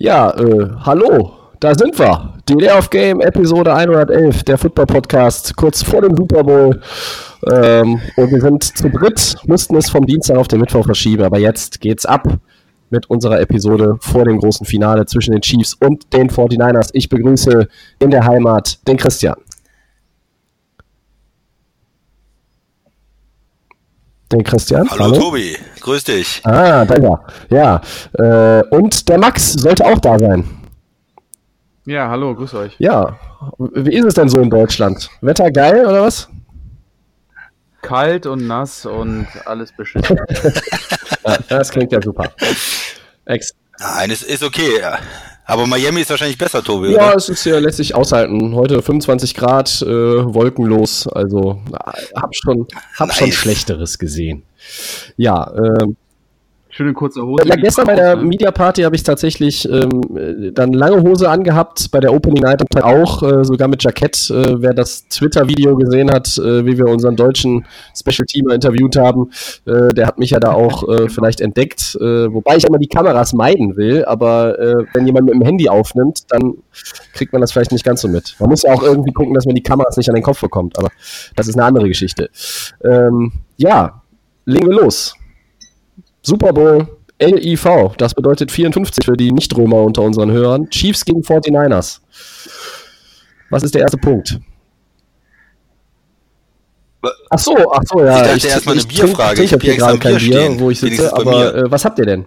Ja, äh, hallo, da sind wir. Die Day of Game, Episode 111, der Football Podcast, kurz vor dem Super Bowl. Ähm, und wir sind zu dritt, mussten es vom Dienstag auf den Mittwoch verschieben, aber jetzt geht's ab mit unserer Episode vor dem großen Finale zwischen den Chiefs und den 49ers. Ich begrüße in der Heimat den Christian. Den Christian. Hallo, Hallo, Tobi, grüß dich. Ah, danke. Ja, äh, und der Max sollte auch da sein. Ja, hallo, grüß euch. Ja, wie ist es denn so in Deutschland? Wetter geil oder was? Kalt und nass und alles beschissen. ja, das klingt ja super. Ex Nein, es ist okay. Aber Miami ist wahrscheinlich besser, Tobi. Ja, oder? es ist ja lässt sich aushalten. Heute 25 Grad, äh, wolkenlos. Also hab schon, hab nice. schon Schlechteres gesehen. Ja, äh, Schöne kurze Hose. Ja, gestern bei der Media Party habe ich tatsächlich ähm, dann lange Hose angehabt, bei der Opening Night auch, äh, sogar mit Jackett. Äh, wer das Twitter-Video gesehen hat, äh, wie wir unseren deutschen Special Teamer interviewt haben, äh, der hat mich ja da auch äh, vielleicht entdeckt. Äh, wobei ich immer die Kameras meiden will, aber wenn jemand mit dem Handy aufnimmt, dann kriegt man das vielleicht nicht ganz so mit. Man muss ja auch irgendwie gucken, dass man die Kameras nicht an den Kopf bekommt, aber das ist eine andere Geschichte. Ähm, ja, legen wir los. Super Bowl LIV, das bedeutet 54 für die Nicht-Römer unter unseren Hörern. Chiefs gegen 49ers. Was ist der erste Punkt? Ach so, ach so, ja. Ich dachte erstmal eine Bierfrage. Ich, ich habe hier gerade kein Bier, stehen, wo ich sitze, aber äh, was habt ihr denn?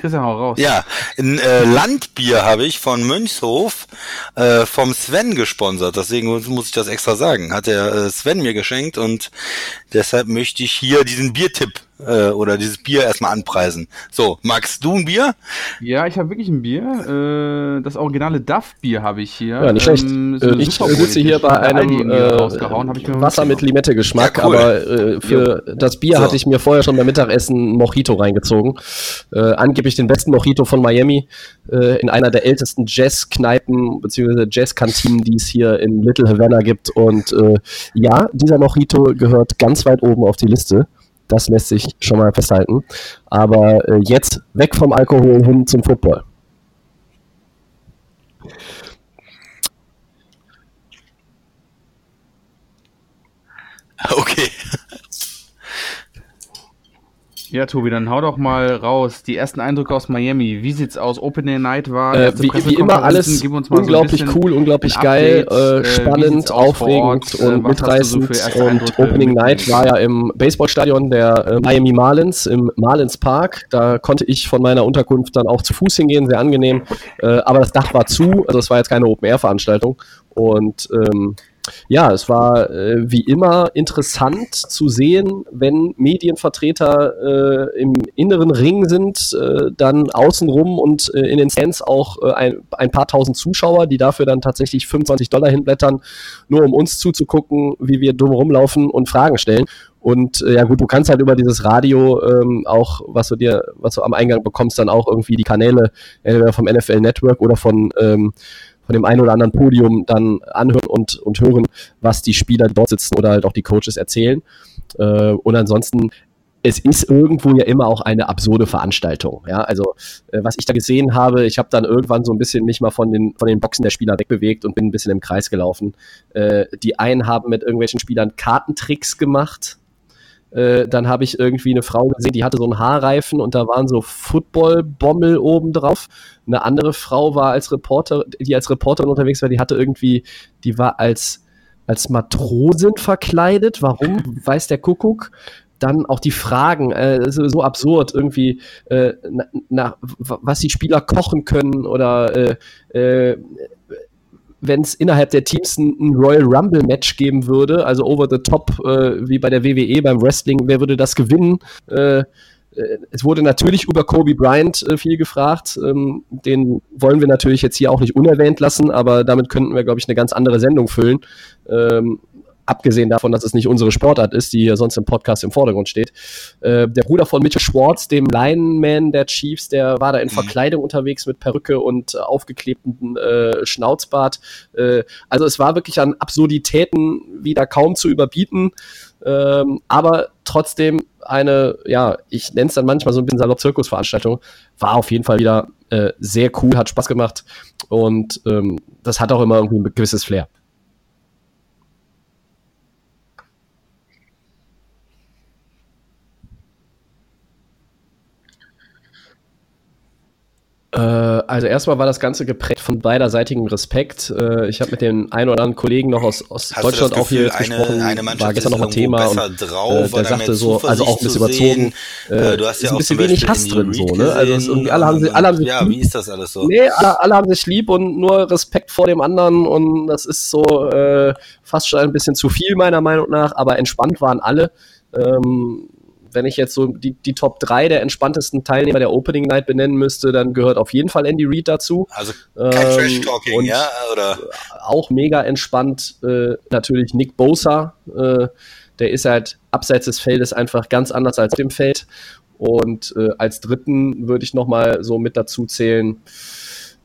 Christian, hau raus. Ja, ein äh, Landbier habe ich von Mönchshof äh, vom Sven gesponsert. Deswegen muss ich das extra sagen. Hat der äh, Sven mir geschenkt und deshalb möchte ich hier diesen Biertipp äh, oder dieses Bier erstmal anpreisen. So, Max, du ein Bier? Ja, ich habe wirklich ein Bier. Äh, das originale Duff-Bier habe ich hier. Ja, nicht schlecht. Ähm, so äh, ich sitze hier bei einem äh, Wasser mit Limette-Geschmack, ja, cool. aber äh, für jo. das Bier so. hatte ich mir vorher schon beim Mittagessen Mojito reingezogen. Äh, angeblich den besten Mojito von Miami äh, in einer der ältesten Jazz-Kneipen bzw. Jazz-Kantinen, die es hier in Little Havana gibt. Und äh, ja, dieser Mojito gehört ganz weit oben auf die Liste. Das lässt sich schon mal festhalten. Aber äh, jetzt weg vom Alkohol hin zum Football. Okay. Ja, Tobi, dann hau doch mal raus. Die ersten Eindrücke aus Miami. Wie sieht's aus? Opening Night war. Äh, wie, wie immer alles unglaublich so cool, unglaublich geil, Update, äh, spannend, aufregend und äh, mitreißend. So und Opening Night war ja im Baseballstadion der äh, Miami Marlins, im Marlins Park. Da konnte ich von meiner Unterkunft dann auch zu Fuß hingehen, sehr angenehm. Äh, aber das Dach war zu, also es war jetzt keine Open-Air-Veranstaltung. Und ähm, ja, es war äh, wie immer interessant zu sehen, wenn Medienvertreter äh, im inneren Ring sind, äh, dann außenrum und äh, in den Stands auch äh, ein, ein, paar tausend Zuschauer, die dafür dann tatsächlich 25 Dollar hinblättern, nur um uns zuzugucken, wie wir dumm rumlaufen und Fragen stellen. Und äh, ja gut, du kannst halt über dieses Radio ähm, auch, was du dir, was du am Eingang bekommst, dann auch irgendwie die Kanäle entweder vom NFL Network oder von ähm, von dem einen oder anderen Podium dann anhören und, und hören, was die Spieler dort sitzen oder halt auch die Coaches erzählen. Äh, und ansonsten es ist irgendwo ja immer auch eine absurde Veranstaltung. Ja, also äh, was ich da gesehen habe, ich habe dann irgendwann so ein bisschen mich mal von den von den Boxen der Spieler wegbewegt und bin ein bisschen im Kreis gelaufen. Äh, die einen haben mit irgendwelchen Spielern Kartentricks gemacht. Äh, dann habe ich irgendwie eine Frau gesehen, die hatte so einen Haarreifen und da waren so Football-Bommel oben drauf. Eine andere Frau war als Reporter, die als Reporterin unterwegs war, die hatte irgendwie, die war als, als Matrosin verkleidet. Warum? Weiß der Kuckuck dann auch die Fragen, äh, so absurd irgendwie, äh, na, na, was die Spieler kochen können oder äh, äh, wenn es innerhalb der Teams ein, Royal Rumble Match geben würde, also over the top, äh, wie bei der WWE beim Wrestling, wer würde das gewinnen? Äh, äh, es wurde natürlich über Kobe Bryant äh, viel gefragt. Ähm, den wollen wir natürlich jetzt hier auch nicht unerwähnt lassen, aber damit könnten wir, glaube ich, eine ganz andere Sendung füllen. Ähm, abgesehen davon, dass es nicht unsere Sportart ist, die sonst im Podcast im Vordergrund steht. Äh, der Bruder von Mitchell Schwartz, dem Lineman der Chiefs, der war da in mhm. Verkleidung unterwegs mit Perücke und äh, aufgeklebten äh, Schnauzbart. Äh, also es war wirklich an Absurditäten wieder kaum zu überbieten. Ähm, aber trotzdem eine, ja, ich nenne es dann manchmal so ein bisschen salopp Zirkusveranstaltung, war auf jeden Fall wieder äh, sehr cool, hat Spaß gemacht und ähm, das hat auch immer irgendwie ein gewisses Flair. Also erstmal war das Ganze geprägt von beiderseitigem Respekt. Äh, ich habe mit den ein oder anderen Kollegen noch aus, aus Deutschland auch hier jetzt eine, gesprochen, eine war gestern noch ein Thema und drauf, äh, der sagte so, also auch ein bisschen überzogen, äh, du hast ja ist ein bisschen wenig Hass drin so, ne? Also es, irgendwie alle haben, sie, alle haben sich ja, wie ist das alles so? Nee, alle, alle, haben sich lieb und nur Respekt vor dem anderen und das ist so äh, fast schon ein bisschen zu viel meiner Meinung nach, aber entspannt waren alle. Ähm, wenn ich jetzt so die, die Top 3 der entspanntesten Teilnehmer der Opening Night benennen müsste, dann gehört auf jeden Fall Andy Reid dazu. Also kein ähm, Trash-Talking, ja? Oder? Auch mega entspannt äh, natürlich Nick Bosa. Äh, der ist halt abseits des Feldes einfach ganz anders als dem Feld. Und äh, als dritten würde ich nochmal so mit dazu zählen,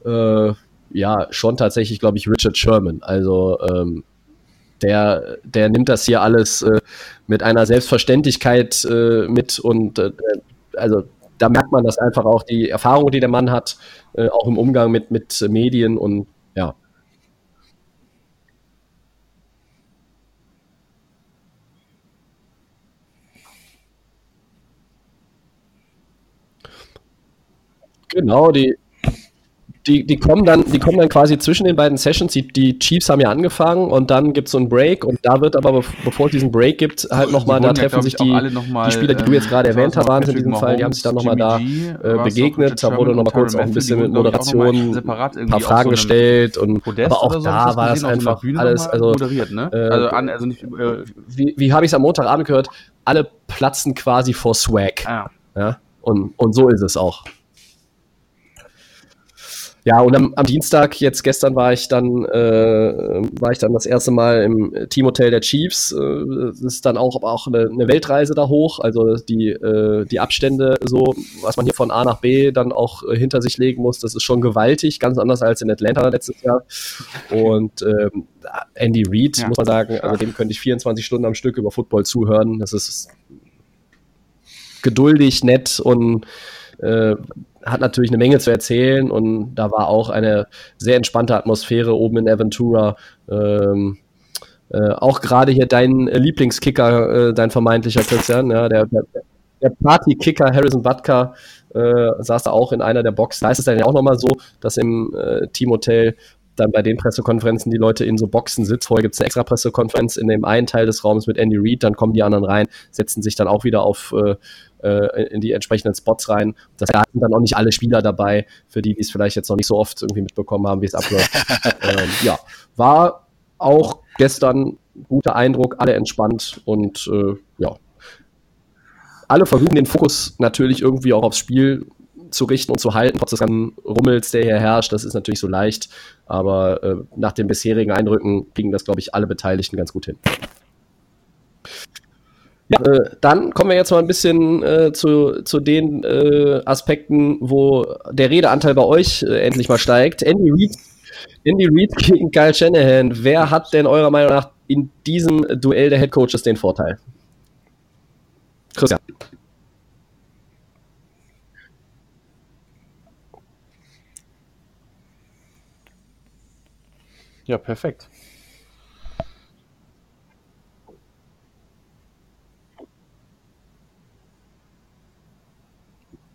äh, ja, schon tatsächlich, glaube ich, Richard Sherman. Also ähm, der, der nimmt das hier alles äh, mit einer Selbstverständlichkeit äh, mit und äh, also da merkt man das einfach auch, die Erfahrung, die der Mann hat, äh, auch im Umgang mit, mit Medien und ja. Genau, die, die, die, kommen dann, die kommen dann quasi zwischen den beiden Sessions. Die, die Chiefs haben ja angefangen und dann gibt es so einen Break und da wird aber, bevor es diesen Break gibt, halt nochmal, da treffen ja, sich die, die Spieler, die du jetzt gerade ähm, erwähnt hast, waren in diesem Fall, die haben sich dann nochmal da äh, begegnet. Da wurde nochmal kurz auch ein bisschen mit Moderation ein paar Fragen gestellt und aber auch da war das einfach alles, also, ne? äh, also, an, also nicht, äh, wie, wie habe ich es am Montagabend gehört? Alle platzen quasi vor Swag. Ah. Ja? Und, und so ist es auch. Ja, und am, am, Dienstag, jetzt gestern war ich dann, äh, war ich dann das erste Mal im Teamhotel der Chiefs. Äh, das ist dann auch, auch eine, eine Weltreise da hoch. Also die, äh, die Abstände, so, was man hier von A nach B dann auch äh, hinter sich legen muss, das ist schon gewaltig, ganz anders als in Atlanta letztes Jahr. Und ähm, Andy Reid, ja. muss man sagen, also dem könnte ich 24 Stunden am Stück über Football zuhören. Das ist geduldig, nett und äh, hat natürlich eine Menge zu erzählen und da war auch eine sehr entspannte Atmosphäre oben in Aventura. Ähm, äh, auch gerade hier dein Lieblingskicker, äh, dein vermeintlicher Christian, ja, der, der, der Partykicker Harrison Butker äh, saß da auch in einer der Boxen. Da ist es dann ja auch nochmal so, dass im äh, Teamhotel dann bei den Pressekonferenzen die Leute in so Boxen sitzen. Vorher gibt es eine extra Pressekonferenz in dem einen Teil des Raums mit Andy Reid, dann kommen die anderen rein, setzen sich dann auch wieder auf äh, äh, in die entsprechenden Spots rein. Das sind dann auch nicht alle Spieler dabei, für die, die es vielleicht jetzt noch nicht so oft irgendwie mitbekommen haben, wie es abläuft. ähm, ja, war auch gestern guter Eindruck, alle entspannt und äh, ja, alle versuchen den Fokus natürlich irgendwie auch aufs Spiel zu richten und zu halten, trotz des ganzen Rummels, der hier herrscht. Das ist natürlich so leicht, aber äh, nach den bisherigen Eindrücken kriegen das, glaube ich, alle Beteiligten ganz gut hin. Ja, äh, dann kommen wir jetzt mal ein bisschen äh, zu, zu den äh, Aspekten, wo der Redeanteil bei euch äh, endlich mal steigt. Andy Reid, Andy Reid gegen Kyle Shanahan. Wer hat denn eurer Meinung nach in diesem Duell der Head Coaches den Vorteil? Christian. Ja, perfekt.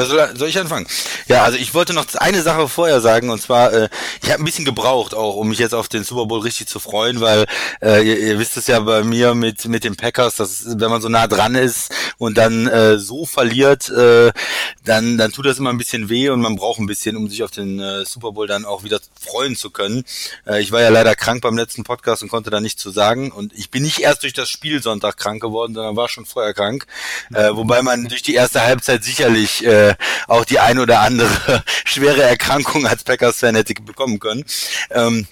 Ja, soll, soll, ich anfangen? Ja, also ich wollte noch eine Sache vorher sagen und zwar, äh, ich habe ein bisschen gebraucht auch, um mich jetzt auf den Super Bowl richtig zu freuen, weil äh, ihr, ihr wisst es ja bei mir mit mit den Packers, dass wenn man so nah dran ist und dann äh, so verliert, äh, dann dann tut das immer ein bisschen weh und man braucht ein bisschen, um sich auf den äh, Super Bowl dann auch wieder freuen zu können. Äh, ich war ja leider krank beim letzten Podcast und konnte da nichts zu sagen und ich bin nicht erst durch das Spiel Sonntag krank geworden, sondern war schon vorher krank, äh, wobei man durch die erste Halbzeit sicherlich äh, äh, auch die ein oder andere schwere Erkrankung als Packers-Fan hätte bekommen können. Ähm,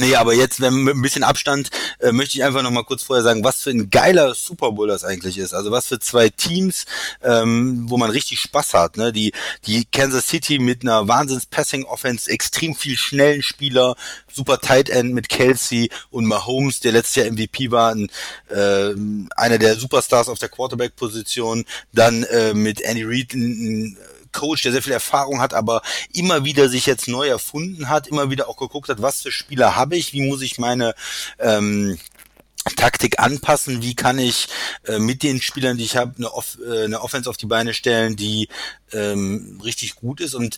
Nee, aber jetzt wenn, mit ein bisschen Abstand äh, möchte ich einfach noch mal kurz vorher sagen, was für ein geiler Super Bowl das eigentlich ist. Also was für zwei Teams, ähm, wo man richtig Spaß hat. Ne? Die, die Kansas City mit einer Wahnsinns-Passing-Offense, extrem viel schnellen Spieler, super Tight End mit Kelsey und Mahomes, der letztes Jahr MVP war, ein, äh, einer der Superstars auf der Quarterback-Position. Dann äh, mit Andy Reid ein, ein Coach, der sehr viel Erfahrung hat, aber immer wieder sich jetzt neu erfunden hat, immer wieder auch geguckt hat, was für Spieler habe ich, wie muss ich meine ähm, Taktik anpassen, wie kann ich äh, mit den Spielern, die ich habe, eine, Off äh, eine Offense auf die Beine stellen, die ähm, richtig gut ist. Und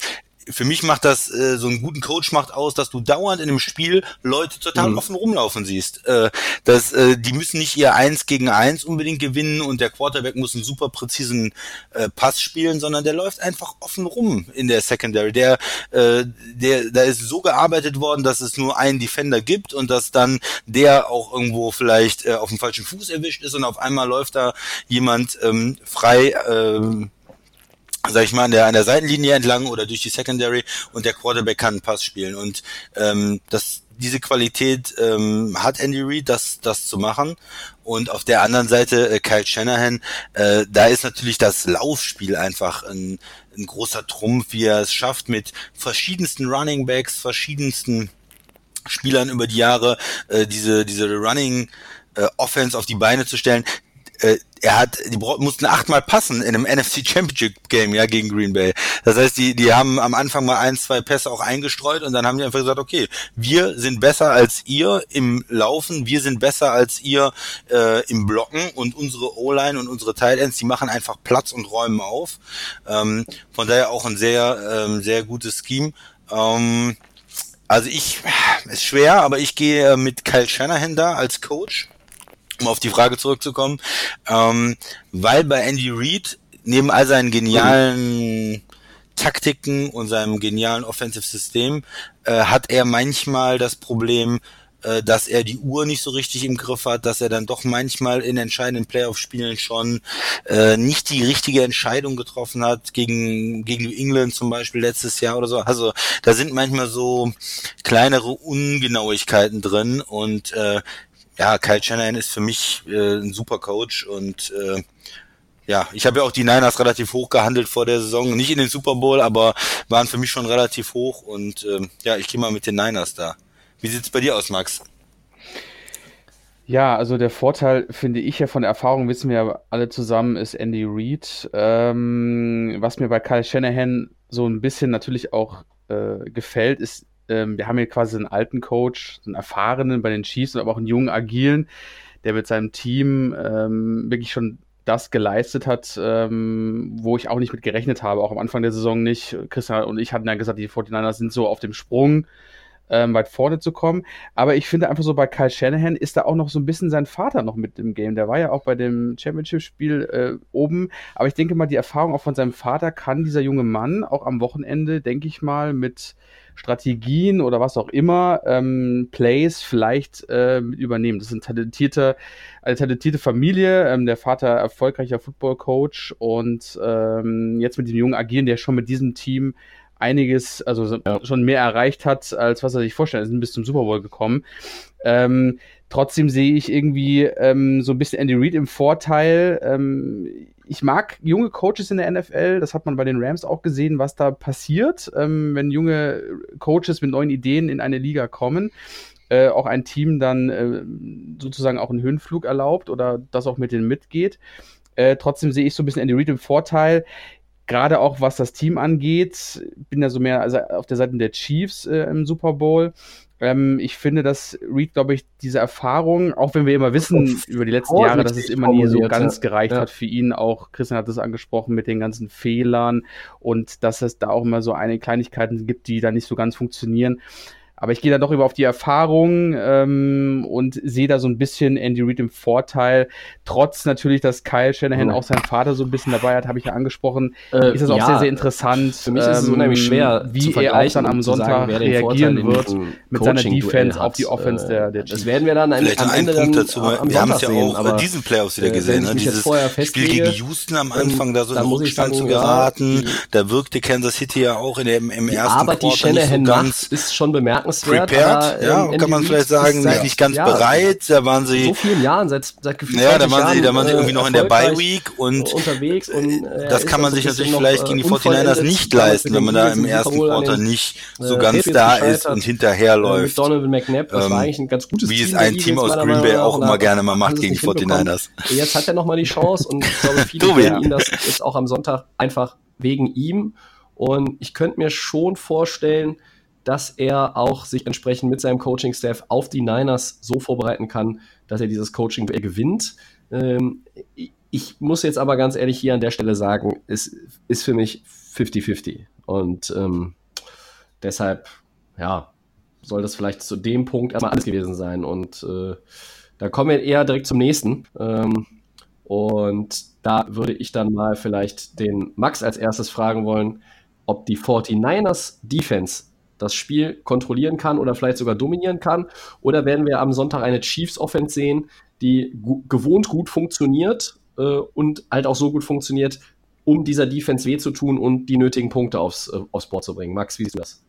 für mich macht das äh, so einen guten Coach macht aus, dass du dauernd in einem Spiel Leute total mhm. offen rumlaufen siehst. Äh, dass, äh, die müssen nicht ihr Eins gegen Eins unbedingt gewinnen und der Quarterback muss einen super präzisen äh, Pass spielen, sondern der läuft einfach offen rum in der Secondary. Der, äh, der, da ist so gearbeitet worden, dass es nur einen Defender gibt und dass dann der auch irgendwo vielleicht äh, auf dem falschen Fuß erwischt ist und auf einmal läuft da jemand ähm, frei. Äh, sag ich mal, an der, an der Seitenlinie entlang oder durch die Secondary und der Quarterback kann einen Pass spielen. Und ähm, das, diese Qualität ähm, hat Andy Reid, das, das zu machen. Und auf der anderen Seite äh, Kyle Shanahan, äh, da ist natürlich das Laufspiel einfach ein, ein großer Trumpf, wie er es schafft, mit verschiedensten Running Backs, verschiedensten Spielern über die Jahre äh, diese, diese Running äh, Offense auf die Beine zu stellen äh, er hat, die mussten achtmal passen in einem NFC Championship Game, ja, gegen Green Bay. Das heißt, die, die haben am Anfang mal ein, zwei Pässe auch eingestreut und dann haben die einfach gesagt, okay, wir sind besser als ihr im Laufen, wir sind besser als ihr äh, im Blocken und unsere O-Line und unsere Tight Ends, die machen einfach Platz und räumen auf. Ähm, von daher auch ein sehr, ähm, sehr gutes Scheme. Ähm, also ich, ist schwer, aber ich gehe mit Kyle Shanahan da als Coach um auf die Frage zurückzukommen, ähm, weil bei Andy Reid neben all seinen genialen Taktiken und seinem genialen Offensive-System äh, hat er manchmal das Problem, äh, dass er die Uhr nicht so richtig im Griff hat, dass er dann doch manchmal in entscheidenden Playoff-Spielen schon äh, nicht die richtige Entscheidung getroffen hat, gegen, gegen New England zum Beispiel letztes Jahr oder so. Also da sind manchmal so kleinere Ungenauigkeiten drin und äh, ja, Kyle Shanahan ist für mich äh, ein super Coach und äh, ja, ich habe ja auch die Niners relativ hoch gehandelt vor der Saison, nicht in den Super Bowl, aber waren für mich schon relativ hoch und äh, ja, ich gehe mal mit den Niners da. Wie sieht's bei dir aus, Max? Ja, also der Vorteil, finde ich ja von der Erfahrung, wissen wir ja alle zusammen, ist Andy Reid. Ähm, was mir bei Kyle Shanahan so ein bisschen natürlich auch äh, gefällt, ist ähm, wir haben hier quasi einen alten Coach, einen erfahrenen bei den Chiefs, aber auch einen jungen, agilen, der mit seinem Team ähm, wirklich schon das geleistet hat, ähm, wo ich auch nicht mit gerechnet habe, auch am Anfang der Saison nicht. Christian und ich hatten ja gesagt, die 49ers sind so auf dem Sprung, ähm, weit vorne zu kommen. Aber ich finde einfach so bei Kyle Shanahan ist da auch noch so ein bisschen sein Vater noch mit im Game. Der war ja auch bei dem Championship-Spiel äh, oben. Aber ich denke mal, die Erfahrung auch von seinem Vater kann dieser junge Mann auch am Wochenende, denke ich mal, mit Strategien oder was auch immer, ähm, Plays vielleicht äh, übernehmen. Das ist talentierte, eine talentierte Familie, ähm, der Vater erfolgreicher Football-Coach und ähm, jetzt mit dem Jungen agieren, der schon mit diesem Team einiges, also schon mehr erreicht hat, als was er sich vorstellt. Sie sind bis zum Super Bowl gekommen. Ähm, trotzdem sehe ich irgendwie ähm, so ein bisschen Andy Reid im Vorteil. Ähm, ich mag junge Coaches in der NFL, das hat man bei den Rams auch gesehen, was da passiert, ähm, wenn junge Coaches mit neuen Ideen in eine Liga kommen. Äh, auch ein Team dann äh, sozusagen auch einen Höhenflug erlaubt oder das auch mit denen mitgeht. Äh, trotzdem sehe ich so ein bisschen Andy Reid im Vorteil Gerade auch was das Team angeht, bin ja so mehr also auf der Seite der Chiefs äh, im Super Bowl. Ähm, ich finde, dass Reed, glaube ich, diese Erfahrung, auch wenn wir immer wissen über die letzten Jahre, dass es immer nie so ganz gereicht ja. hat für ihn, auch Christian hat das angesprochen mit den ganzen Fehlern und dass es da auch immer so einige Kleinigkeiten gibt, die da nicht so ganz funktionieren. Aber ich gehe da doch über auf die Erfahrung ähm, und sehe da so ein bisschen Andy Reid im Vorteil. Trotz natürlich, dass Kyle Shanahan mhm. auch seinen Vater so ein bisschen dabei hat, habe ich ja angesprochen, äh, ist das ja, auch sehr, sehr interessant. Für mich ist es ähm, unheimlich schwer, wie er auch dann am Sonntag sagen, reagieren wird mit seiner Defense auf die Offense der, der Chiefs. Das werden wir dann am, am Ende Punkt dazu. Am wir haben es ja auch bei diesen Playoffs wieder äh, gesehen. Ne? Dieses Spiel gegen Houston am Anfang, da so in Rückstand zu geraten. Da wirkte Kansas City ja auch in dem, im ersten Quartal nicht so ganz ist schon bemerkenswert bemerkenswert. Prepared, ja, ähm, kann man vielleicht sagen, seit, nicht ganz ja, bereit. Da waren sie so vielen Jahren, seit seit gefühlt Ja, da waren sie, da waren sie irgendwie noch in der Bye Week und unterwegs und äh, das kann man sich natürlich vielleicht gegen die 49ers nicht leisten, wenn man da im ersten Quarter nicht so äh, ganz da ist und hinterherläuft. Donovan McNabb, das war ähm, eigentlich ein ganz gutes Wie es ein Team aus Green Bay auch immer gerne mal macht gegen die 49ers. Jetzt hat er nochmal die Chance und ich glaube, viele werden ihn das jetzt auch am Sonntag einfach wegen ihm. Und ich könnte mir schon vorstellen, dass er auch sich entsprechend mit seinem Coaching-Staff auf die Niners so vorbereiten kann, dass er dieses Coaching gewinnt. Ähm, ich muss jetzt aber ganz ehrlich hier an der Stelle sagen, es ist für mich 50-50. Und ähm, deshalb, ja, soll das vielleicht zu dem Punkt erstmal alles gewesen sein. Und äh, da kommen wir eher direkt zum nächsten. Ähm, und da würde ich dann mal vielleicht den Max als erstes fragen wollen, ob die 49ers Defense das Spiel kontrollieren kann oder vielleicht sogar dominieren kann? Oder werden wir am Sonntag eine Chiefs Offense sehen, die gewohnt gut funktioniert äh, und halt auch so gut funktioniert, um dieser Defense weh zu tun und die nötigen Punkte aufs, äh, aufs Board zu bringen? Max, wie siehst du das?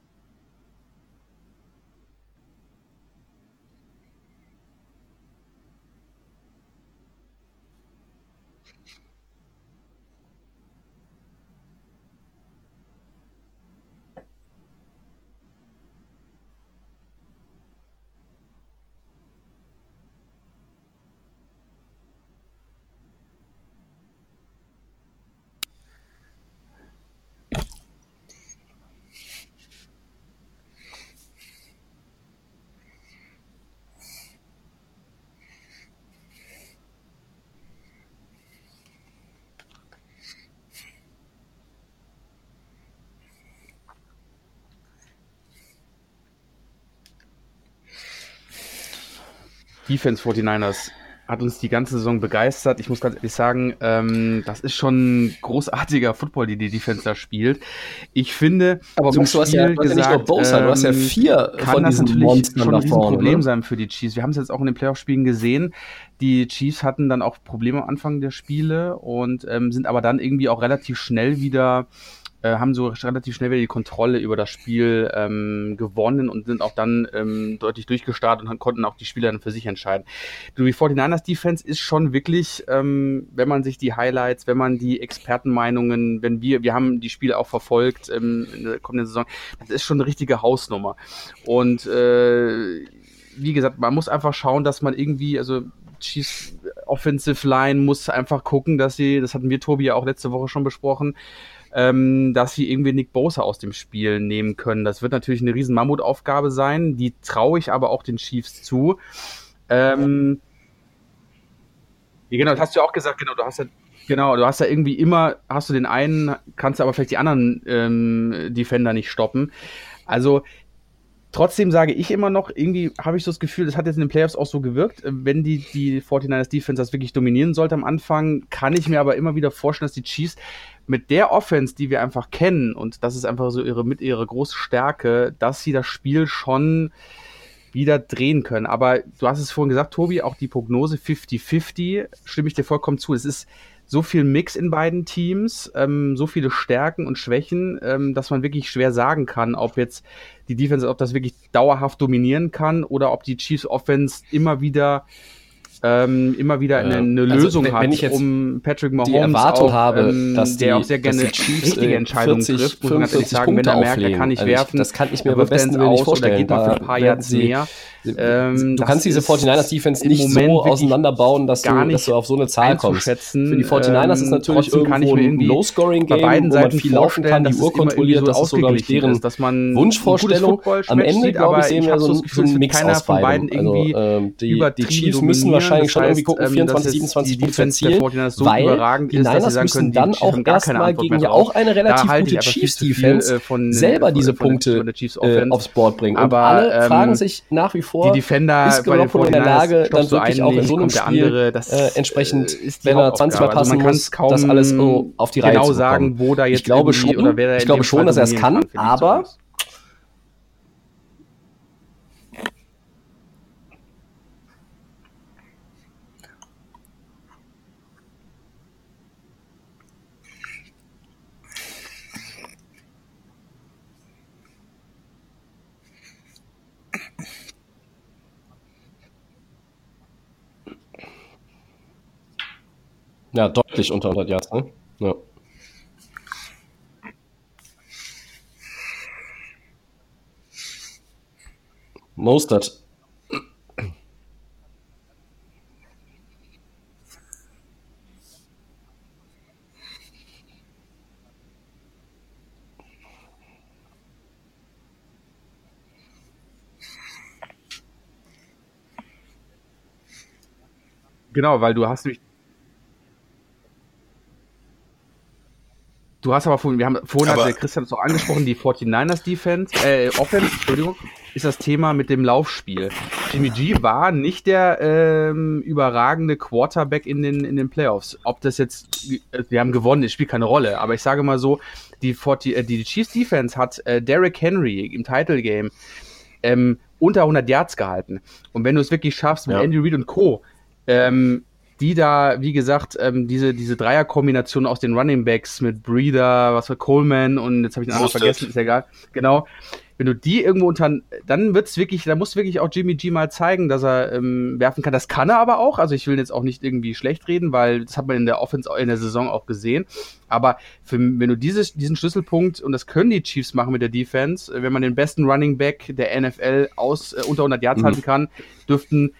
Defense 49ers hat uns die ganze Saison begeistert. Ich muss ganz ehrlich sagen, ähm, das ist schon großartiger Football, die die Defense da spielt. Ich finde, aber zum du hast ja, gesagt, nicht nur Bosa, ähm, du hast ja ähm, vier kann von das natürlich Monstern schon ein vorne, Problem ne? sein für die Chiefs. Wir haben es jetzt auch in den Playoff-Spielen gesehen. Die Chiefs hatten dann auch Probleme am Anfang der Spiele und ähm, sind aber dann irgendwie auch relativ schnell wieder äh, haben so relativ schnell wieder die Kontrolle über das Spiel ähm, gewonnen und sind auch dann ähm, deutlich durchgestartet und konnten auch die Spieler dann für sich entscheiden. Die 49ers Defense ist schon wirklich, ähm, wenn man sich die Highlights, wenn man die Expertenmeinungen, wenn wir, wir haben die Spiele auch verfolgt ähm, in der kommenden Saison, das ist schon eine richtige Hausnummer. Und äh, wie gesagt, man muss einfach schauen, dass man irgendwie, also Chiefs Offensive Line muss einfach gucken, dass sie, das hatten wir Tobi ja auch letzte Woche schon besprochen, ähm, dass sie irgendwie Nick Bosa aus dem Spiel nehmen können. Das wird natürlich eine riesen Mammutaufgabe sein, die traue ich aber auch den Chiefs zu. Ähm, ja, genau, das hast du ja auch gesagt, genau, du hast ja Genau, du hast ja irgendwie immer, hast du den einen, kannst du aber vielleicht die anderen ähm, Defender nicht stoppen. Also Trotzdem sage ich immer noch, irgendwie habe ich so das Gefühl, das hat jetzt in den Playoffs auch so gewirkt. Wenn die, die 49ers Defense das wirklich dominieren sollte am Anfang, kann ich mir aber immer wieder vorstellen, dass die Chiefs mit der Offense, die wir einfach kennen, und das ist einfach so ihre, mit ihrer große Stärke, dass sie das Spiel schon wieder drehen können. Aber du hast es vorhin gesagt, Tobi, auch die Prognose 50-50, stimme ich dir vollkommen zu. Es ist so viel Mix in beiden Teams, ähm, so viele Stärken und Schwächen, ähm, dass man wirklich schwer sagen kann, ob jetzt die Defense, ob das wirklich dauerhaft dominieren kann oder ob die Chiefs Offense immer wieder ähm, immer wieder eine, eine also, Lösung wenn, wenn hat, um Patrick Mahomes die Erwartung auch, habe, ähm, dass der auch sehr gerne die Chiefs, richtige Entscheidungen 40, trifft, muss man natürlich sagen, Punkte wenn er merkt, er kann nicht also werfen, das kann ich mir aber besten Willen nicht vorstellen. Oder geht mal für ein paar Yards mehr. Ähm, du kannst diese 49ers Defense nicht so auseinanderbauen, dass du, dass du auf so eine Zahl kommst. Für die 49ers ist ähm, natürlich irgendwo ein Low-Scoring-Game, wo man viel laufen kann, die Uhr kontrolliert, das ist so, glaube ich, deren Wunschvorstellung. Am Ende, glaube ich, sehen wir so einen Mix aus beiden. Also, ähm, die Chiefs müssen wahrscheinlich schon irgendwie gucken, 24, 27 Punkte erzielen, weil die Niners müssen dann auch erstmal gegen ja auch eine relativ gute Chiefs-Defense äh, selber diese Punkte äh, aufs Board bringen. Und alle fragen sich nach wie vor. Die Defender ist Garoppolo in der Lage, dann wirklich auch in so einem Spiel äh, entsprechend, äh, wenn er 20 Mal also passen muss, das alles so auf die Reihe genau zu sagen, oder wer da ich glaube schon, dass er es kann, aber Ja, deutlich unter 100 Yards, ne? Ja. Mostert. Genau, weil du hast nämlich Du hast aber vorhin, wir haben vorhin aber, hat der Christian es auch angesprochen, die 49ers Defense, äh, Offense, Entschuldigung, ist das Thema mit dem Laufspiel. Jimmy G war nicht der ähm, überragende Quarterback in den, in den Playoffs. Ob das jetzt, wir haben gewonnen, es spielt keine Rolle, aber ich sage mal so, die, 40, äh, die Chiefs Defense hat äh, Derrick Henry im Title Game ähm, unter 100 Yards gehalten. Und wenn du es wirklich schaffst mit ja. Andy Reid und Co., ähm, die da, wie gesagt, ähm, diese, diese Dreierkombination aus den Running Backs mit Breeder, was war Coleman und jetzt habe ich den anderen vergessen, ist egal. Genau. Wenn du die irgendwo unter, dann wird's wirklich, da muss wirklich auch Jimmy G mal zeigen, dass er ähm, werfen kann. Das kann er aber auch. Also ich will jetzt auch nicht irgendwie schlecht reden, weil das hat man in der Offense in der Saison auch gesehen. Aber für, wenn du dieses, diesen Schlüsselpunkt und das können die Chiefs machen mit der Defense, wenn man den besten Running Back der NFL aus äh, unter 100 Yards mhm. halten kann, dürften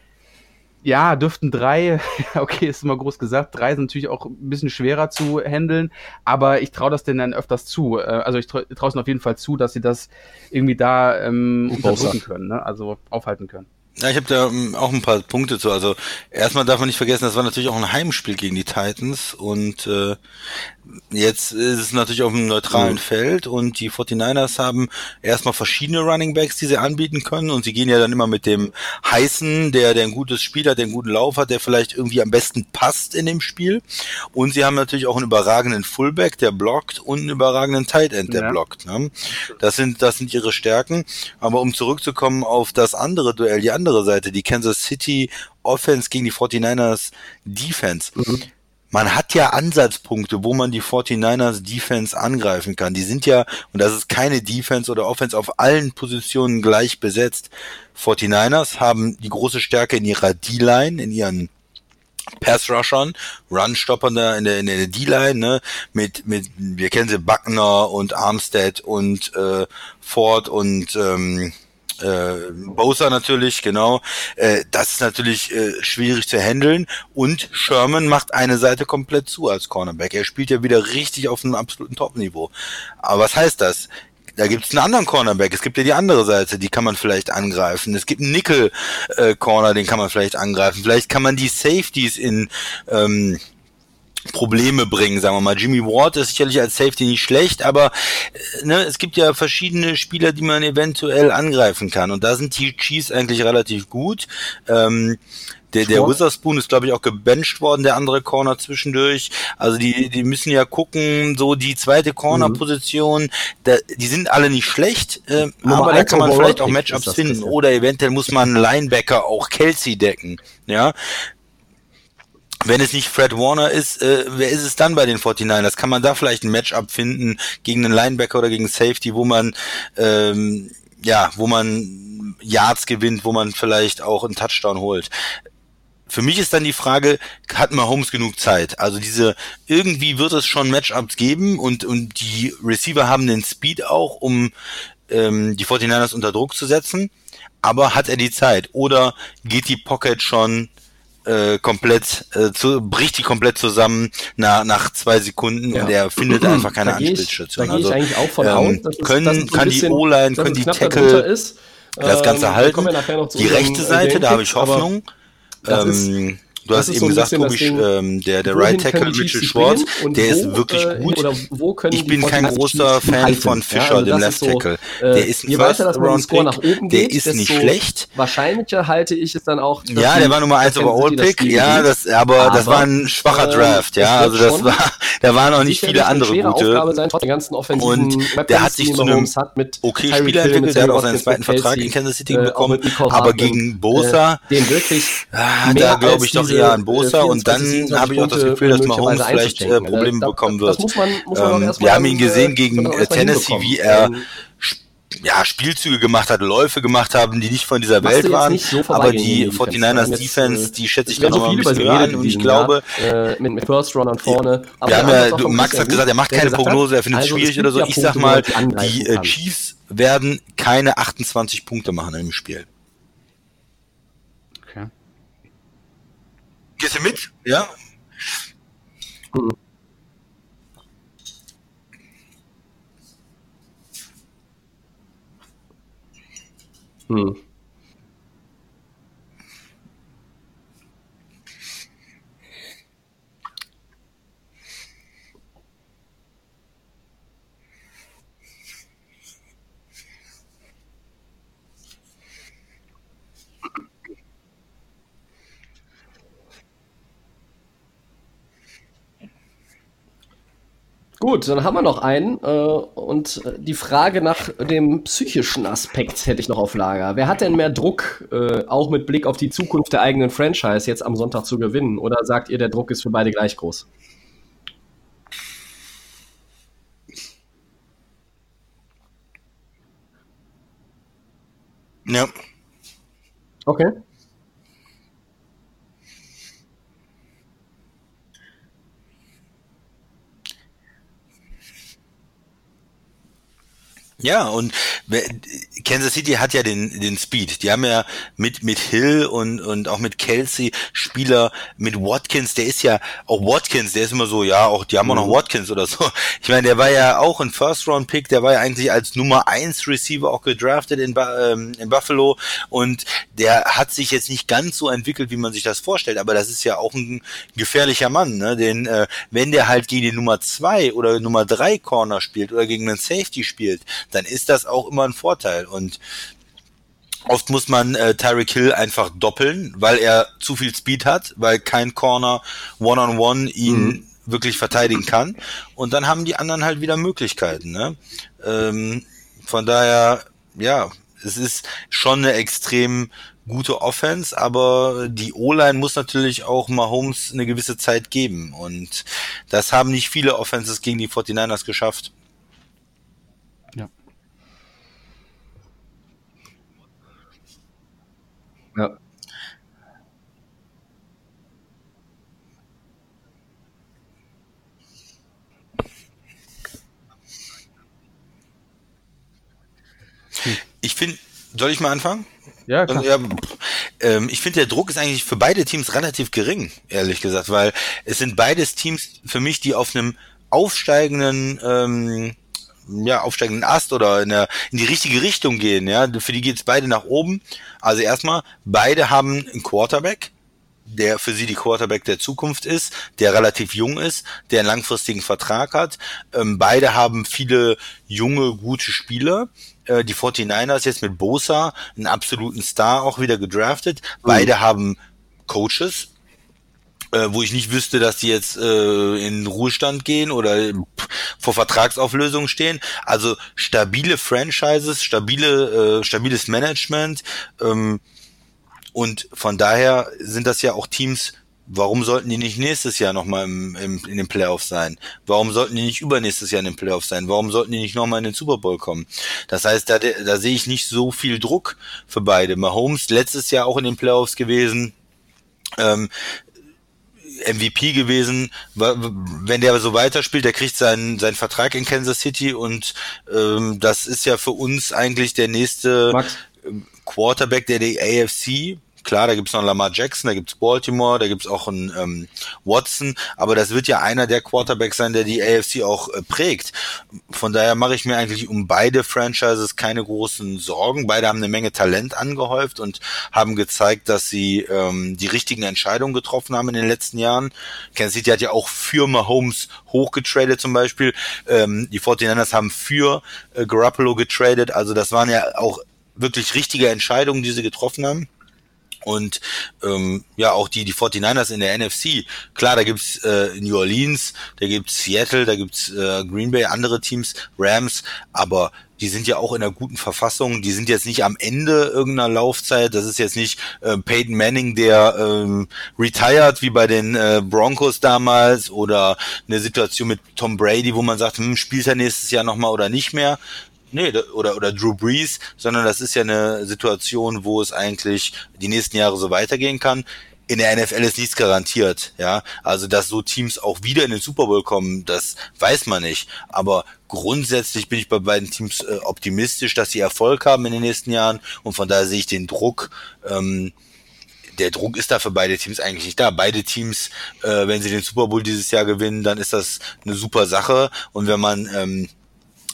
ja, dürften drei, okay, ist immer groß gesagt, drei sind natürlich auch ein bisschen schwerer zu handeln, aber ich traue das denen dann öfters zu. Äh, also ich traue es auf jeden Fall zu, dass sie das irgendwie da ähm, unterdrücken können, ne? also aufhalten können. Ja, ich habe da ähm, auch ein paar Punkte zu. Also erstmal darf man nicht vergessen, das war natürlich auch ein Heimspiel gegen die Titans und äh, jetzt ist es natürlich auf einem neutralen mhm. Feld und die 49ers haben erstmal verschiedene Running Backs, die sie anbieten können und sie gehen ja dann immer mit dem heißen, der, der ein gutes Spiel hat, der einen guten Lauf hat, der vielleicht irgendwie am besten passt in dem Spiel und sie haben natürlich auch einen überragenden Fullback, der blockt und einen überragenden Tight End, der ja. blockt. Ne? Das sind, das sind ihre Stärken. Aber um zurückzukommen auf das andere Duell, die andere Seite, die Kansas City Offense gegen die 49ers Defense. Mhm. Man hat ja Ansatzpunkte, wo man die 49ers Defense angreifen kann. Die sind ja, und das ist keine Defense oder Offense auf allen Positionen gleich besetzt. 49ers haben die große Stärke in ihrer D-Line, in ihren Pass-Rushern, Run-Stoppern in der, in der D-Line, ne, mit, mit, wir kennen sie, Buckner und Armstead und äh, Ford und ähm, äh, Bowser natürlich, genau. Äh, das ist natürlich äh, schwierig zu handeln. Und Sherman macht eine Seite komplett zu als Cornerback. Er spielt ja wieder richtig auf einem absoluten Top-Niveau. Aber was heißt das? Da gibt es einen anderen Cornerback. Es gibt ja die andere Seite, die kann man vielleicht angreifen. Es gibt einen Nickel-Corner, äh, den kann man vielleicht angreifen. Vielleicht kann man die Safeties in ähm, Probleme bringen, sagen wir mal. Jimmy Ward ist sicherlich als Safety nicht schlecht, aber äh, ne, es gibt ja verschiedene Spieler, die man eventuell angreifen kann. Und da sind die Chiefs eigentlich relativ gut. Ähm, der, der Witherspoon ist, glaube ich, auch gebencht worden, der andere Corner zwischendurch. Also die, die müssen ja gucken, so die zweite Corner-Position, da, die sind alle nicht schlecht, äh, aber da kann man vielleicht auch Matchups finden. Oder eventuell muss man Linebacker auch Kelsey decken. Ja, wenn es nicht Fred Warner ist, äh, wer ist es dann bei den 49ers? Kann man da vielleicht ein Matchup finden gegen einen Linebacker oder gegen Safety, wo man ähm, ja, wo man Yards gewinnt, wo man vielleicht auch einen Touchdown holt. für mich ist dann die Frage, hat Mahomes genug Zeit? Also diese, irgendwie wird es schon Matchups geben und, und die Receiver haben den Speed auch, um ähm, die 49ers unter Druck zu setzen. Aber hat er die Zeit? Oder geht die Pocket schon äh, komplett, äh, zu, bricht die komplett zusammen nach, nach zwei Sekunden ja. und er findet einfach keine Anspielstation. Da gehe ich, also, eigentlich auch von ähm, aus. Dass können, es, dass kann die O-Line, können die Tackle ist. das Ganze ähm, halten. Die rechte Seite, da habe ich Hoffnung. Ähm, Du hast eben so gesagt, Tobi, ähm, der, der Right Tackle Richard Schwartz, der wo, ist wirklich gut. ich bin kein großer Fan von Fischer, ja, also dem Left Tackle. So, äh, der ist ein First Round Pick, nach oben geht, der ist nicht schlecht. Wahrscheinlicher halte ich es dann auch. Ja, der war Nummer 1 Overall Pick, ja, das, aber, aber das war ein schwacher äh, Draft, ja, also das war, da waren noch nicht viele andere gute. Sein, und der hat sich zu einem okay Spieler entwickelt, der hat auch seinen zweiten Vertrag in Kansas City äh, bekommen, aber gegen Bosa, den wirklich, da glaube ich doch eher an Bosa und dann habe ich auch das Gefühl, dass Mahomes vielleicht äh, Probleme ne? bekommen wird. Ähm, wir haben ihn gesehen gegen Tennessee, wie er ja, Spielzüge gemacht hat, Läufe gemacht haben, die nicht von dieser Welt waren. So aber die 49ers Defense, äh, die schätze ich da noch mal ein bisschen an und ich glaube, äh, mit, mit First Run und vorne. wir haben ja, du, Max hat gesagt, er macht keine Prognose, er findet es also schwierig oder so. Ich sag mal, die äh, Chiefs werden keine 28 Punkte machen im Spiel. Okay. Gehst du mit? Ja? Mhm. Hm. Gut, dann haben wir noch einen. Äh, und die Frage nach dem psychischen Aspekt hätte ich noch auf Lager. Wer hat denn mehr Druck, äh, auch mit Blick auf die Zukunft der eigenen Franchise jetzt am Sonntag zu gewinnen? Oder sagt ihr, der Druck ist für beide gleich groß? Ja. Okay. Ja, und Kansas City hat ja den, den Speed. Die haben ja mit, mit Hill und, und auch mit Kelsey Spieler, mit Watkins, der ist ja, auch Watkins, der ist immer so, ja, auch, die haben auch noch mhm. Watkins oder so. Ich meine, der war ja auch ein First-Round-Pick, der war ja eigentlich als Nummer 1 Receiver auch gedraftet in, ähm, in Buffalo und der hat sich jetzt nicht ganz so entwickelt, wie man sich das vorstellt, aber das ist ja auch ein gefährlicher Mann, ne? Den, äh, wenn der halt gegen die Nummer 2 oder Nummer 3 Corner spielt oder gegen einen Safety spielt, dann ist das auch immer ein Vorteil. Und oft muss man äh, Tyreek Hill einfach doppeln, weil er zu viel Speed hat, weil kein Corner One-on-One -on -one ihn mhm. wirklich verteidigen kann. Und dann haben die anderen halt wieder Möglichkeiten. Ne? Ähm, von daher, ja, es ist schon eine extrem gute Offense, aber die O-Line muss natürlich auch Mahomes eine gewisse Zeit geben. Und das haben nicht viele Offenses gegen die 49ers geschafft. Ja. Ich finde, soll ich mal anfangen? Ja, klar. Ja, ähm, ich finde, der Druck ist eigentlich für beide Teams relativ gering, ehrlich gesagt, weil es sind beides Teams für mich, die auf einem aufsteigenden ähm, ja, aufsteigenden Ast oder in, der, in die richtige Richtung gehen. Ja, für die geht's beide nach oben. Also erstmal, beide haben einen Quarterback, der für sie die Quarterback der Zukunft ist, der relativ jung ist, der einen langfristigen Vertrag hat. Ähm, beide haben viele junge, gute Spieler. Äh, die 49ers jetzt mit Bosa, einen absoluten Star auch wieder gedraftet. Mhm. Beide haben Coaches, äh, wo ich nicht wüsste, dass die jetzt äh, in Ruhestand gehen oder vor Vertragsauflösung stehen. Also stabile Franchises, stabile, äh, stabiles Management ähm, und von daher sind das ja auch Teams, Warum sollten die nicht nächstes Jahr nochmal im, im, in den Playoffs sein? Warum sollten die nicht übernächstes Jahr in den Playoffs sein? Warum sollten die nicht nochmal in den Super Bowl kommen? Das heißt, da, da sehe ich nicht so viel Druck für beide. Mahomes letztes Jahr auch in den Playoffs gewesen, ähm, MVP gewesen. Wenn der so weiterspielt, der kriegt seinen, seinen Vertrag in Kansas City und ähm, das ist ja für uns eigentlich der nächste Max. Quarterback, der die AFC Klar, da gibt's noch Lamar Jackson, da gibt's Baltimore, da gibt's auch einen ähm, Watson, aber das wird ja einer der Quarterbacks sein, der die AFC auch äh, prägt. Von daher mache ich mir eigentlich um beide Franchises keine großen Sorgen. Beide haben eine Menge Talent angehäuft und haben gezeigt, dass sie ähm, die richtigen Entscheidungen getroffen haben in den letzten Jahren. Kansas City hat ja auch für Mahomes hochgetradet zum Beispiel. Ähm, die 49ers haben für äh, Garoppolo getradet. Also das waren ja auch wirklich richtige Entscheidungen, die sie getroffen haben. Und ähm, ja, auch die, die 49ers in der NFC. Klar, da gibt's äh, New Orleans, da gibt's Seattle, da gibt's äh, Green Bay, andere Teams, Rams, aber die sind ja auch in einer guten Verfassung. Die sind jetzt nicht am Ende irgendeiner Laufzeit. Das ist jetzt nicht äh, Peyton Manning, der ähm, retired wie bei den äh, Broncos damals oder eine Situation mit Tom Brady, wo man sagt, hm, spielt er nächstes Jahr nochmal oder nicht mehr. Nee, oder, oder Drew Brees, sondern das ist ja eine Situation, wo es eigentlich die nächsten Jahre so weitergehen kann. In der NFL ist nichts garantiert, ja. Also, dass so Teams auch wieder in den Super Bowl kommen, das weiß man nicht. Aber grundsätzlich bin ich bei beiden Teams äh, optimistisch, dass sie Erfolg haben in den nächsten Jahren und von daher sehe ich den Druck, ähm, der Druck ist da für beide Teams eigentlich nicht da. Beide Teams, äh, wenn sie den Super Bowl dieses Jahr gewinnen, dann ist das eine super Sache. Und wenn man ähm,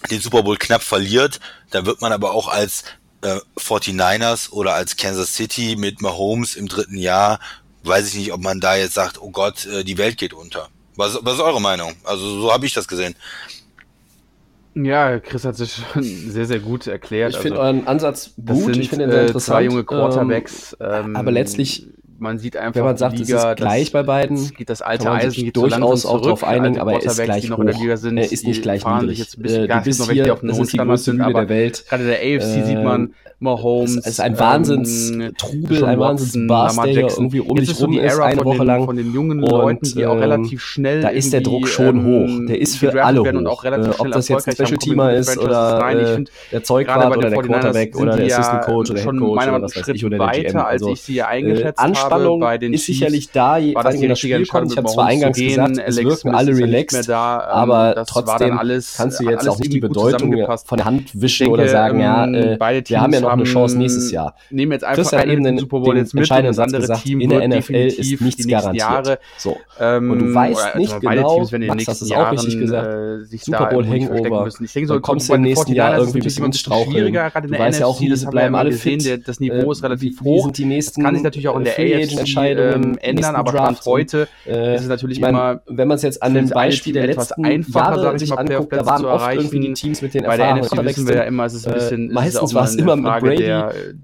den Super Bowl knapp verliert, dann wird man aber auch als äh, 49ers oder als Kansas City mit Mahomes im dritten Jahr, weiß ich nicht, ob man da jetzt sagt, oh Gott, äh, die Welt geht unter. Was, was ist eure Meinung? Also so habe ich das gesehen. Ja, Chris hat sich schon sehr, sehr gut erklärt. Ich finde also, euren Ansatz gut, sind, ich finde ihn sehr äh, interessant. Zwei junge Quarterbacks. Ähm, aber letztlich man sieht einfach, wenn man sagt, Liga, es ist gleich bei beiden, geht das alte Eisen geht durchaus auch darauf einigen, aber er ist gleich noch in der Liga sind, er ist nicht gleich niedrig. Jetzt ein bisschen, äh, du bist hier, auf das ist die größte Mühle der Welt. Gerade der AFC äh, sieht man Mahomes. Es ist ein Wahnsinnstrubel, ähm, ein hier irgendwie um dich rum ist, eine Woche lang. Von den jungen Leuten, die auch ähm, relativ schnell Da ist der Druck schon ähm, hoch. Der ist für alle hoch. Und auch relativ äh, Ob das jetzt ein Special-Teamer ist oder äh, der Zeugwart oder der Quarterback oder der Assistant Coach oder der Head Coach oder was weiß ich oder der GM. als ich habe bei den ist sicherlich da, war das die richtige Entscheidung. Ich habe zwar eingangs gesagt, es wirken alle relaxed, aber trotzdem kannst du jetzt auch nicht die Bedeutung von der Hand wischen oder sagen, ja, wir haben ja noch eine Chance nächstes Jahr. Nehmen jetzt einfach Chris eben den Super Bowl jetzt mit das andere gesagt, Team in der NFL ist nichts garantiert. Jahre, so. Ähm, und du weißt nicht genau, Teams, Max, das ist auch richtig gesagt, äh, Super Bowl Hangover. Ich denke, so kommst du im nächsten Jahr irgendwie ein bisschen ins Straucheln. Du weißt ja auch das bleiben alle fit. Das Niveau ist relativ hoch. Das kann sich natürlich auch in der AFC ähm, ändern, aber Stand heute ist es natürlich immer, wenn man es jetzt an dem Beispiel der letzten Jahre sich anguckt, da waren oft irgendwie die Teams mit den Bei der NFC wissen wir ja immer, es ist ein bisschen, meistens war es immer mit Brady,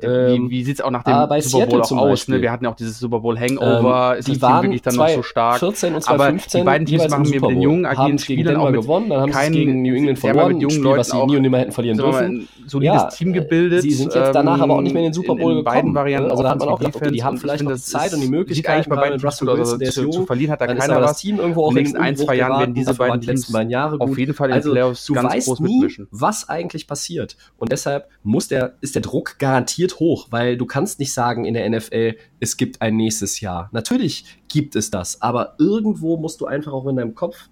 wie, wie sieht es auch nach dem ah, Super Bowl auch aus? Ne? Wir hatten ja auch dieses Super Bowl Hangover. Ähm, ist die waren wirklich dann noch so stark. 14 und 2015 aber die beiden Teams machen mir mit den jungen, agilen Spielern auch gewonnen. Dann haben sie gegen New England verloren. Mit jungen Leuten was sie nie und nimmer hätten verlieren dürfen. Solides Team gebildet. Sie sind jetzt danach aber auch nicht mehr in den Super Bowl gekommen. Varianten. Also da hat man auch gedacht, die haben vielleicht noch Zeit und die Möglichkeit, bei beiden Russell Wilson, der zu verlieren hat da keiner was. Team irgendwo auch in den ein, zwei Jahren werden diese beiden Teams auf jeden Fall in den Playoffs ganz groß mitmischen. was eigentlich passiert. Und deshalb muss der, ist der Druck garantiert hoch, weil du kannst nicht sagen in der NFL, es gibt ein nächstes Jahr. Natürlich gibt es das, aber irgendwo musst du einfach auch in deinem Kopf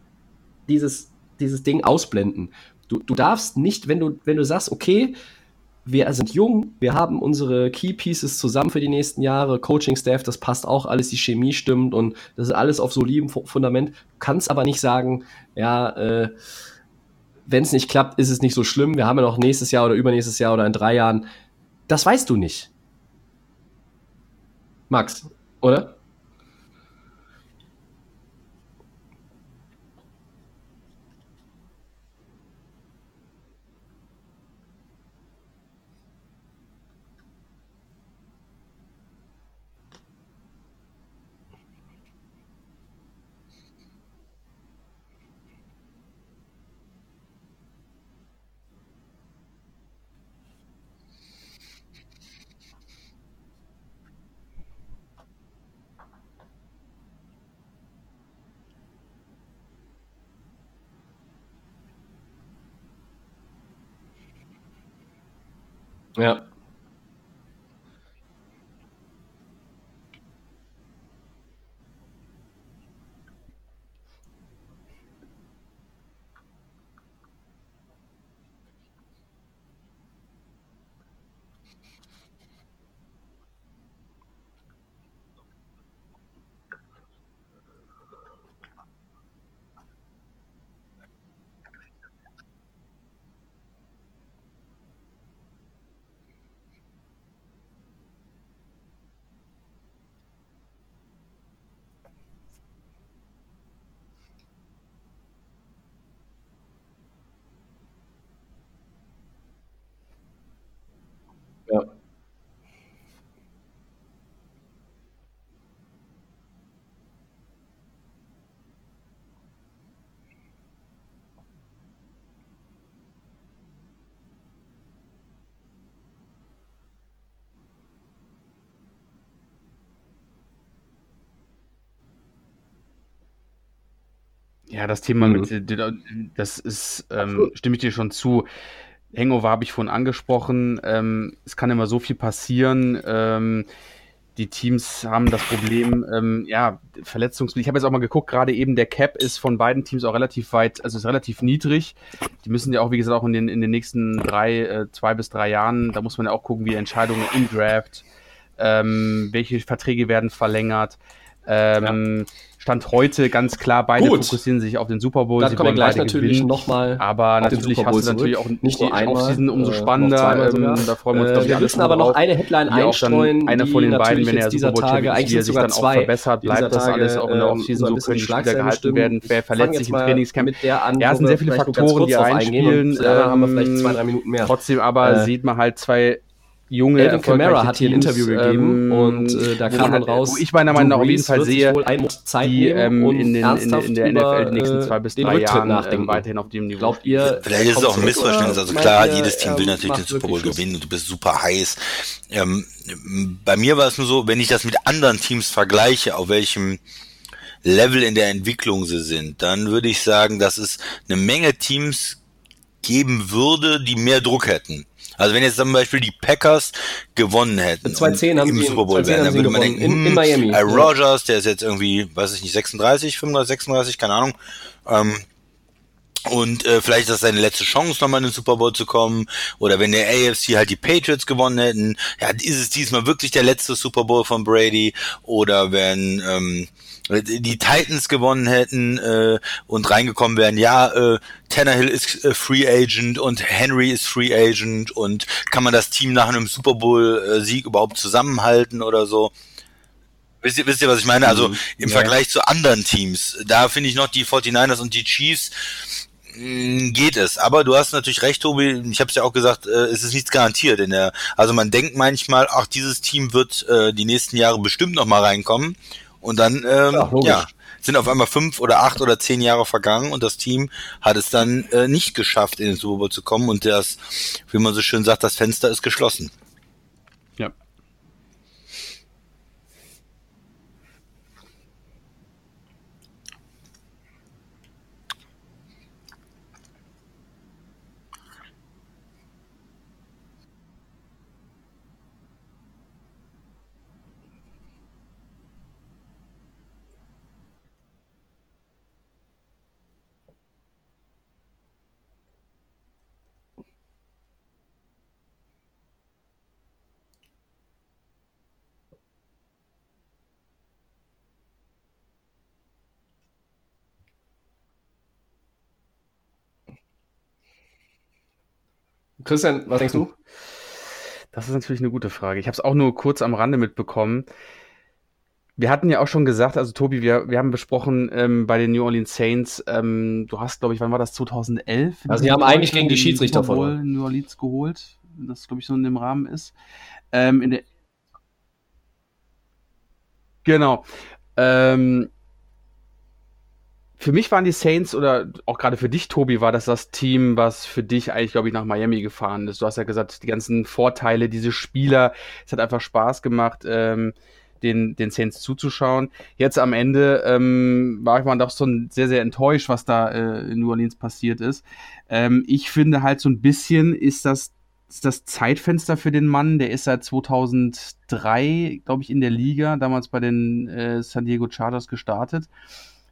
dieses, dieses Ding ausblenden. Du, du darfst nicht, wenn du, wenn du sagst, okay, wir sind jung, wir haben unsere Key Pieces zusammen für die nächsten Jahre, Coaching Staff, das passt auch alles, die Chemie stimmt und das ist alles auf solidem Fundament. Du kannst aber nicht sagen, ja, äh, wenn es nicht klappt, ist es nicht so schlimm. Wir haben ja noch nächstes Jahr oder übernächstes Jahr oder in drei Jahren. Das weißt du nicht. Max, oder? Ja. Ja, das Thema mhm. mit, das ist, ähm, stimme ich dir schon zu. Hangover habe ich vorhin angesprochen. Ähm, es kann immer so viel passieren. Ähm, die Teams haben das Problem, ähm, ja, Verletzungs. Ich habe jetzt auch mal geguckt, gerade eben der Cap ist von beiden Teams auch relativ weit, also ist relativ niedrig. Die müssen ja auch, wie gesagt, auch in den, in den nächsten drei, äh, zwei bis drei Jahren, da muss man ja auch gucken, wie Entscheidungen im Draft, ähm, welche Verträge werden verlängert. Ähm, ja. Stand heute ganz klar, beide Gut. fokussieren sich auf den Super Bowl. Dann Sie kommen wir gleich natürlich nochmal. Aber natürlich hast du natürlich auch nicht nur einmal, Offseason umso äh, spannender. Ähm, da freuen wir uns. Äh, wir müssen aber noch eine Headline einstreuen. Einer von den beiden, wenn er Super Bowl Tage, eigentlich sich dann auch verbessert, bleibt das alles auch in der ähm, Offseason so können die Spieler gehalten werden. Wer verletzt sich im Trainingscamp? Ja, es sind sehr viele Faktoren, die reinspielen. Da haben wir vielleicht zwei, drei Minuten mehr. Trotzdem aber äh, sieht man halt zwei junge Elvin Kamara hat hier ein Interview gegeben ähm, und äh, da kam dann raus, wo ich meiner Meinung nach auf jeden Fall sehe, die ähm, in, den, in, in, der NFL die nächsten zwei bis drei Jahren ähm, weiterhin auf dem Niveau. Glaubt ihr? Vielleicht ist es auch ein Missverständnis. Also klar, jedes Team will natürlich den Super Bowl gewinnen und du bist super heiß. Ähm, bei mir war es nur so, wenn ich das mit anderen Teams vergleiche, auf welchem Level in der Entwicklung sie sind, dann würde ich sagen, dass es eine Menge Teams geben würde, die mehr Druck hätten. Also wenn jetzt zum Beispiel die Packers gewonnen hätten 2010 haben im Super Bowl wären, dann würde man denken, in, in hm, Miami. Äh, Rogers, der ist jetzt irgendwie, weiß ich nicht, 36, 35, 36, keine Ahnung. Ähm, und äh, vielleicht ist das seine letzte Chance, nochmal in den Super Bowl zu kommen. Oder wenn der AFC halt die Patriots gewonnen hätten, ja, ist es diesmal wirklich der letzte Super Bowl von Brady. Oder wenn ähm, die Titans gewonnen hätten äh, und reingekommen wären, ja, äh, Tannehill ist äh, Free Agent und Henry ist Free Agent und kann man das Team nach einem Super Bowl-Sieg überhaupt zusammenhalten oder so. Wisst ihr, wisst ihr, was ich meine? Also mhm. im ja. Vergleich zu anderen Teams, da finde ich noch die 49ers und die Chiefs mm, geht es. Aber du hast natürlich recht, Tobi. Ich habe es ja auch gesagt, äh, es ist nichts garantiert in der. Also man denkt manchmal, ach, dieses Team wird äh, die nächsten Jahre bestimmt noch mal reinkommen. Und dann, ähm, ja, ja, sind auf einmal fünf oder acht oder zehn Jahre vergangen und das Team hat es dann äh, nicht geschafft, in den Super Bowl zu kommen. Und das, wie man so schön sagt, das Fenster ist geschlossen. Christian, was denkst du? Das ist natürlich eine gute Frage. Ich habe es auch nur kurz am Rande mitbekommen. Wir hatten ja auch schon gesagt, also Tobi, wir, wir haben besprochen ähm, bei den New Orleans Saints, ähm, du hast, glaube ich, wann war das, 2011? Also die haben eigentlich gegen die Schiedsrichter verloren. New Orleans geholt, das glaube ich so in dem Rahmen ist. Ähm, in der genau. Ähm, für mich waren die Saints oder auch gerade für dich, Tobi, war das das Team, was für dich eigentlich, glaube ich, nach Miami gefahren ist. Du hast ja gesagt, die ganzen Vorteile, diese Spieler, es hat einfach Spaß gemacht, ähm, den, den Saints zuzuschauen. Jetzt am Ende ähm, war ich mal doch so sehr, sehr enttäuscht, was da äh, in New Orleans passiert ist. Ähm, ich finde halt so ein bisschen ist das ist das Zeitfenster für den Mann. Der ist seit 2003, glaube ich, in der Liga, damals bei den äh, San Diego Chargers gestartet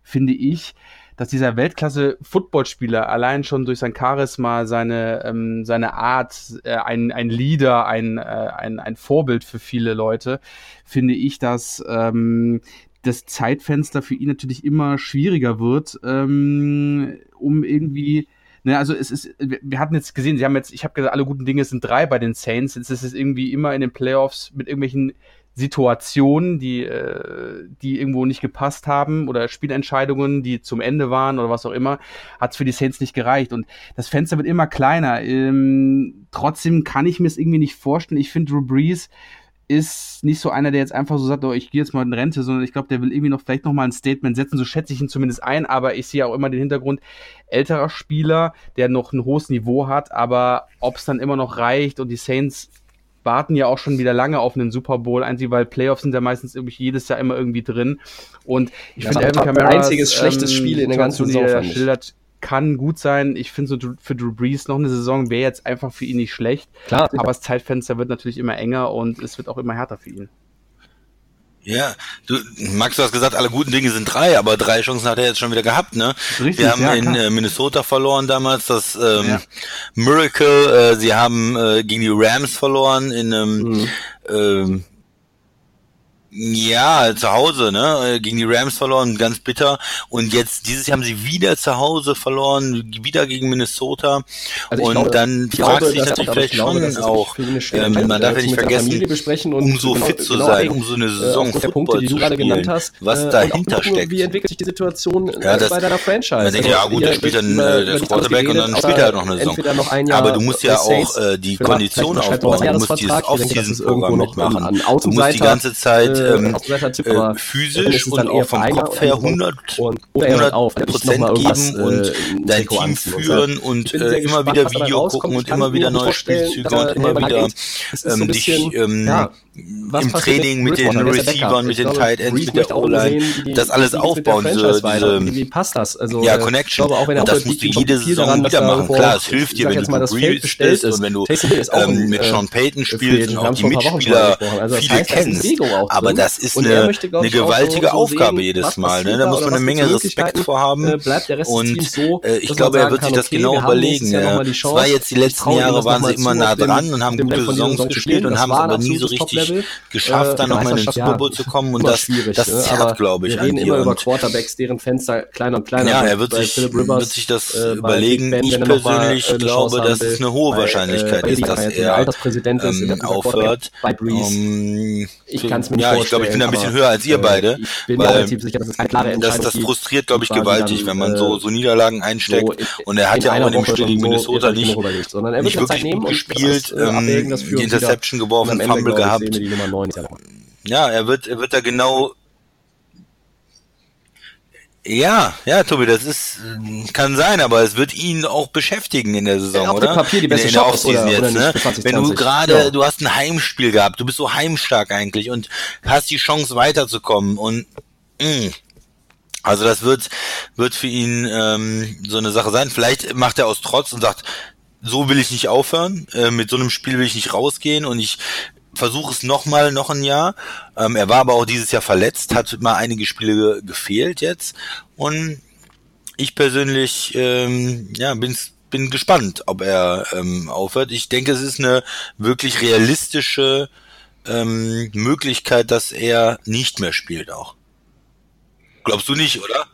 finde ich, dass dieser Weltklasse-Footballspieler allein schon durch sein Charisma, seine, ähm, seine Art, äh, ein, ein Leader, ein, äh, ein, ein Vorbild für viele Leute, finde ich, dass ähm, das Zeitfenster für ihn natürlich immer schwieriger wird, ähm, um irgendwie Ne, also es ist, wir hatten jetzt gesehen, sie haben jetzt, ich habe gesagt, alle guten Dinge sind drei bei den Saints. Jetzt ist es irgendwie immer in den Playoffs mit irgendwelchen Situationen, die, äh, die irgendwo nicht gepasst haben oder Spielentscheidungen, die zum Ende waren oder was auch immer, hat es für die Saints nicht gereicht. Und das Fenster wird immer kleiner. Ähm, trotzdem kann ich mir es irgendwie nicht vorstellen. Ich finde, Drew Brees ist nicht so einer, der jetzt einfach so sagt, oh, ich gehe jetzt mal in Rente, sondern ich glaube, der will irgendwie noch vielleicht noch mal ein Statement setzen. So schätze ich ihn zumindest ein, aber ich sehe auch immer den Hintergrund älterer Spieler, der noch ein hohes Niveau hat, aber ob es dann immer noch reicht und die Saints warten ja auch schon wieder lange auf einen Super Bowl, einzig weil Playoffs sind ja meistens irgendwie jedes Jahr immer irgendwie drin. Und ich finde, Alvin Kamara einziges schlechtes ähm, Spiel in der ganzen Saison, er schildert, kann gut sein. Ich finde so für Drew Brees noch eine Saison wäre jetzt einfach für ihn nicht schlecht. Klar, aber das Zeitfenster wird natürlich immer enger und es wird auch immer härter für ihn. Ja, du, Max, du hast gesagt, alle guten Dinge sind drei, aber drei Chancen hat er jetzt schon wieder gehabt, ne? Richtig, Wir haben ja, in äh, Minnesota verloren damals, das ähm, ja. Miracle, äh, sie haben äh, gegen die Rams verloren in einem mhm. ähm, ja, zu Hause, ne? Äh, gegen die Rams verloren, ganz bitter. Und jetzt, dieses Jahr haben sie wieder zu Hause verloren, wieder gegen Minnesota. Also und glaube, dann fragt sich natürlich vielleicht glaube, schon auch, ähm, man darf ja nicht vergessen, um so genau, fit zu genau sein, um so eine äh, Saison äh, Football Punkte, zu spielen, hast, was äh, dahinter gucken, steckt. Wie entwickelt sich die Situation ja, das, bei deiner Franchise? Man denkt, ja also, gut, da spielt dann äh, der Quarterback und dann spielt er halt noch eine Saison. Aber du musst ja auch äh, die Kondition aufbauen, du musst dieses Off-Season-Programm mitmachen. Du musst die ganze Zeit äh, ähm, äh, physisch und auch vom Kopf her 100, 100 auf, Prozent geben und äh, dein Team führen und äh, immer wieder Video gucken und immer wieder neue Spielzüge und immer wieder ähm, dich ähm, im Training mit den Receivern, mit den Tight Ends, mit der O-Line, das alles aufbauen, diese, wie passt das? Also, ja, Connection. Und das musst du jede Saison wieder machen. Klar, es hilft dir, wenn du Brees bist und wenn du mit Sean Payton spielst und auch die Mitspieler viele kennst. Aber das ist eine, eine gewaltige Aufgabe jedes Mal. Ne? Da muss man eine Menge Respekt vorhaben. Äh, und äh, ich glaube, er wird sich das genau überlegen. Es war jetzt die letzten Jahre, waren sie immer nah dran und haben gute Saisons gespielt und haben es aber nie so richtig geschafft, dann nochmal in den Super Bowl zu kommen. Und das, das ne? zerrt, glaube ich, reden immer über Quarterbacks, deren Fenster kleiner und kleiner Ja, er wird sich, wird sich das überlegen. Ich persönlich glaube, dass es eine hohe Wahrscheinlichkeit ist, dass er ähm, aufhört. Ich kann es mir nicht vorstellen. Ja, ich glaube, ich bin ein bisschen höher als ihr äh, beide. Ich bin mir relativ sicher, dass es keine klare Entscheidung Das, das frustriert, glaube ich, gewaltig, wenn man so, äh, so Niederlagen einsteckt. und er hat ja auch in dem Spiel gegen Minnesota nicht, nicht wirklich gut gespielt, äh, ähm, die Interception geworfen, Fumble gehabt. Ja, er wird, er wird da genau ja, ja, Tobi, das ist kann sein, aber es wird ihn auch beschäftigen in der Saison, ja, oder? Papier die beste in, in der Offseason jetzt, ne? Wenn du gerade, ja. du hast ein Heimspiel gehabt, du bist so heimstark eigentlich und hast die Chance weiterzukommen und mh. also das wird wird für ihn ähm, so eine Sache sein. Vielleicht macht er aus Trotz und sagt, so will ich nicht aufhören, äh, mit so einem Spiel will ich nicht rausgehen und ich versuche es nochmal, noch ein Jahr. Ähm, er war aber auch dieses Jahr verletzt, hat mal einige Spiele gefehlt jetzt. Und ich persönlich, ähm, ja, bin, bin gespannt, ob er ähm, aufhört. Ich denke, es ist eine wirklich realistische ähm, Möglichkeit, dass er nicht mehr spielt auch. Glaubst du nicht, oder?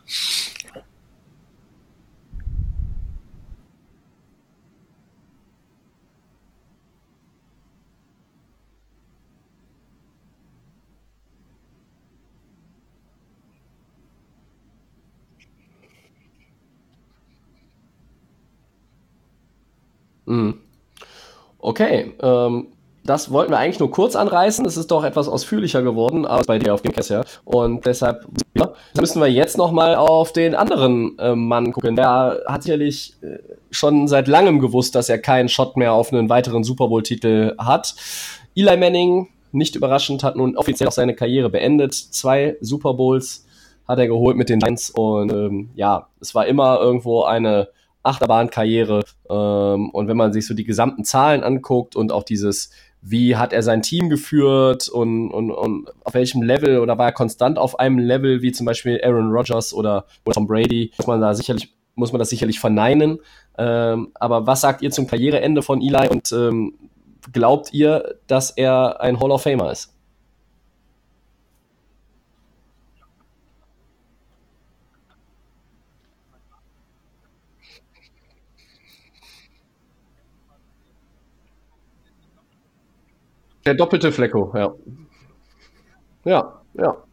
Okay, ähm, das wollten wir eigentlich nur kurz anreißen. Es ist doch etwas ausführlicher geworden als bei dir auf Gamecast, ja. Und deshalb ja, müssen wir jetzt nochmal auf den anderen äh, Mann gucken. Der hat sicherlich äh, schon seit langem gewusst, dass er keinen Shot mehr auf einen weiteren Super Bowl-Titel hat. Eli Manning, nicht überraschend, hat nun offiziell auch seine Karriere beendet. Zwei Super Bowls hat er geholt mit den Giants und ähm, ja, es war immer irgendwo eine Achterbahnkarriere. Ähm, und wenn man sich so die gesamten Zahlen anguckt und auch dieses, wie hat er sein Team geführt und, und, und auf welchem Level oder war er konstant auf einem Level, wie zum Beispiel Aaron Rodgers oder, Tom Brady, muss man da sicherlich, muss man das sicherlich verneinen. Ähm, aber was sagt ihr zum Karriereende von Eli und ähm, glaubt ihr, dass er ein Hall of Famer ist? Der doppelte Flecko, ja. Ja, ja.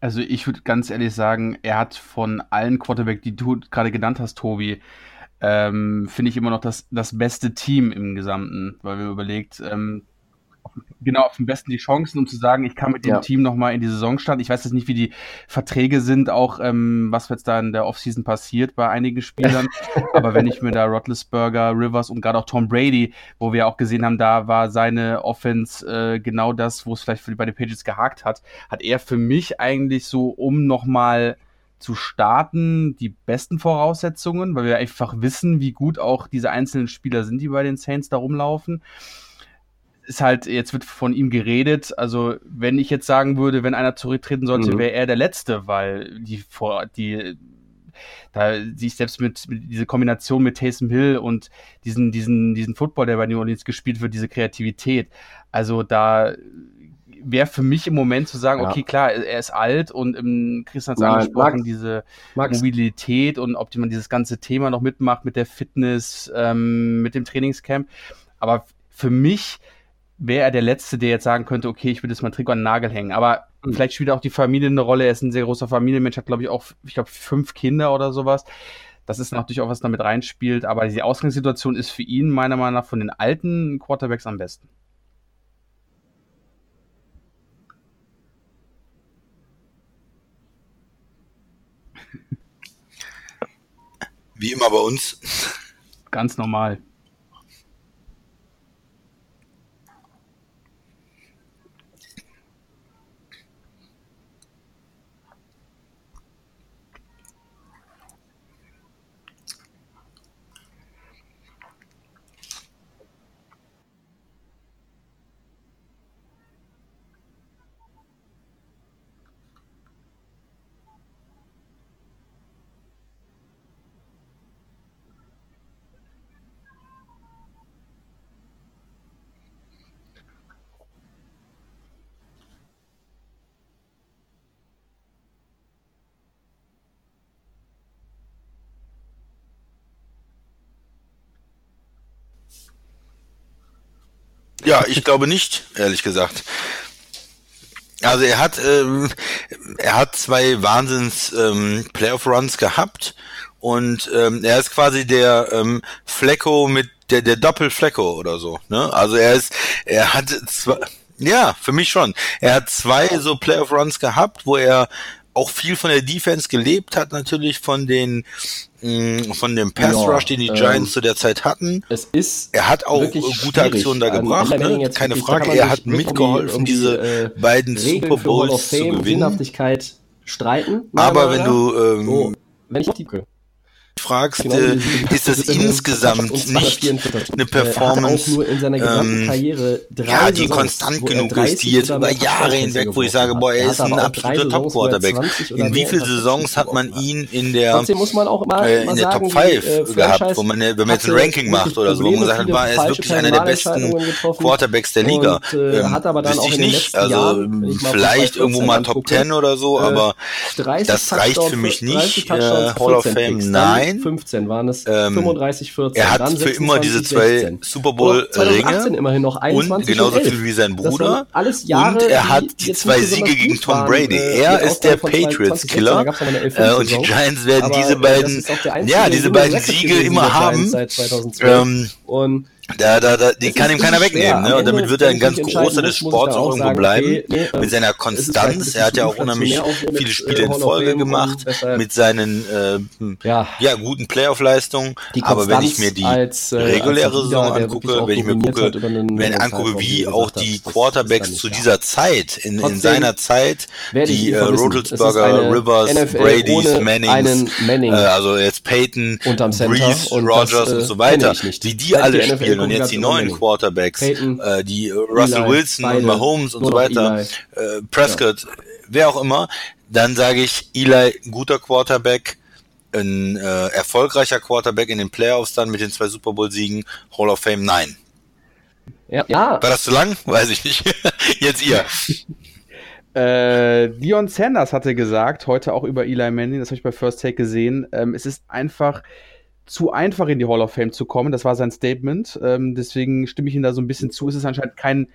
Also ich würde ganz ehrlich sagen, er hat von allen Quarterback, die du gerade genannt hast, Tobi, ähm, finde ich immer noch das, das beste Team im Gesamten, weil wir überlegt, ähm, genau auf dem besten die Chancen, um zu sagen, ich kann mit dem ja. Team nochmal in die Saison starten. Ich weiß jetzt nicht, wie die Verträge sind, auch ähm, was jetzt da in der Offseason passiert bei einigen Spielern. Aber wenn ich mir da Roethlisberger, Rivers und gerade auch Tom Brady, wo wir auch gesehen haben, da war seine Offense äh, genau das, wo es vielleicht für, bei den Pages gehakt hat, hat er für mich eigentlich so, um nochmal zu starten, die besten Voraussetzungen, weil wir einfach wissen, wie gut auch diese einzelnen Spieler sind, die bei den Saints da rumlaufen ist halt, jetzt wird von ihm geredet. Also, wenn ich jetzt sagen würde, wenn einer zurücktreten sollte, mhm. wäre er der Letzte, weil die vor, die, da sich selbst mit, mit diese Kombination mit Taysom Hill und diesen, diesen, diesen Football, der bei New Orleans gespielt wird, diese Kreativität. Also, da wäre für mich im Moment zu sagen, ja. okay, klar, er ist alt und im Christian hat angesprochen, Max, diese Max. Mobilität und ob man dieses ganze Thema noch mitmacht mit der Fitness, ähm, mit dem Trainingscamp. Aber für mich wäre er der Letzte, der jetzt sagen könnte, okay, ich will jetzt mal Trikot an den Nagel hängen. Aber mhm. vielleicht spielt auch die Familie eine Rolle. Er ist ein sehr großer Familienmensch, hat, glaube ich, auch, ich glaube, fünf Kinder oder sowas. Das ist natürlich auch was damit reinspielt. Aber die Ausgangssituation ist für ihn meiner Meinung nach von den alten Quarterbacks am besten. Wie immer bei uns. Ganz normal. Ja, ich glaube nicht, ehrlich gesagt. Also er hat ähm, er hat zwei Wahnsinns ähm, Playoff Runs gehabt und ähm, er ist quasi der ähm, Flecko mit der der Doppel Flecko oder so. Ne? Also er ist er hat zwei ja für mich schon. Er hat zwei so Playoff Runs gehabt, wo er auch viel von der Defense gelebt hat, natürlich von den mh, mm, von dem Pass Rush, den die ähm, Giants zu der Zeit hatten. Es ist er hat auch gute Aktionen da gebracht, ne? keine Frage. Er hat mitgeholfen, um die, diese äh, beiden Super Bowls zu gewinnen. streiten. Aber wenn du ähm, so, wenn ich fragst, genau, äh, ist das insgesamt nicht eine Performance, ähm, ja, die konstant genug ist, die jetzt über Jahre hinweg, wo ich sage, boah, er ist ein absoluter Top-Quarterback. In wie vielen Saisons hat man ihn in der, äh, in der Top 5 äh, gehabt, wo man, wenn man jetzt ein Ranking macht oder so, wo man sagt, war er ist wirklich einer der besten Quarterbacks der Liga. Äh, ähm, hat aber dann auch ich nicht, also vielleicht irgendwo mal Top 10 oder so, äh, aber das reicht für mich nicht. Hall of Fame, nein. Nein. 15 waren es, ähm, 35, 14. Er hat dann für immer diese zwei Super Bowl Ringe immerhin noch 21 und genauso und viel wie sein Bruder. Alles Jahre, und er hat die, zwei Siege gegen Tom Brady. Äh, er ist der Patriots Killer äh, und die Giants werden diese beiden, ja, diese beiden Siege immer haben. Ähm, und da, da, da, die kann ihm keiner wegnehmen, ne? Und damit wird er ein ganz großer des Sports auch irgendwo bleiben. Okay, nee, mit seiner Konstanz. Er hat ja auch unheimlich viele Spiele in Folge gemacht. Mit seinen, äh, ja, ja guten Playoff-Leistungen. Aber wenn ich mir die als, äh, reguläre Saison angucke, wenn ich mir gucke, wenn ich angucke, wie auch die Quarterbacks zu dieser Zeit, in, in seiner Zeit, die äh, Rivers, Brady's, Mannings, Manning, äh, also jetzt Peyton, Breeze, Rogers und so weiter, wie die alle spielen und jetzt die neuen Quarterbacks, Peyton, äh, die Russell Eli, Wilson beide, und Mahomes und so weiter, äh, Prescott, ja. wer auch immer, dann sage ich, Eli, guter Quarterback, ein äh, erfolgreicher Quarterback in den Playoffs dann mit den zwei Super Bowl-Siegen, Hall of Fame, nein. Ja. ja. War das zu lang? Weiß ich nicht. Jetzt ihr. Äh, Dion Sanders hatte gesagt, heute auch über Eli Manning, das habe ich bei First Take gesehen, ähm, es ist einfach zu einfach in die Hall of Fame zu kommen. Das war sein Statement. Ähm, deswegen stimme ich ihm da so ein bisschen zu. Es ist anscheinend kein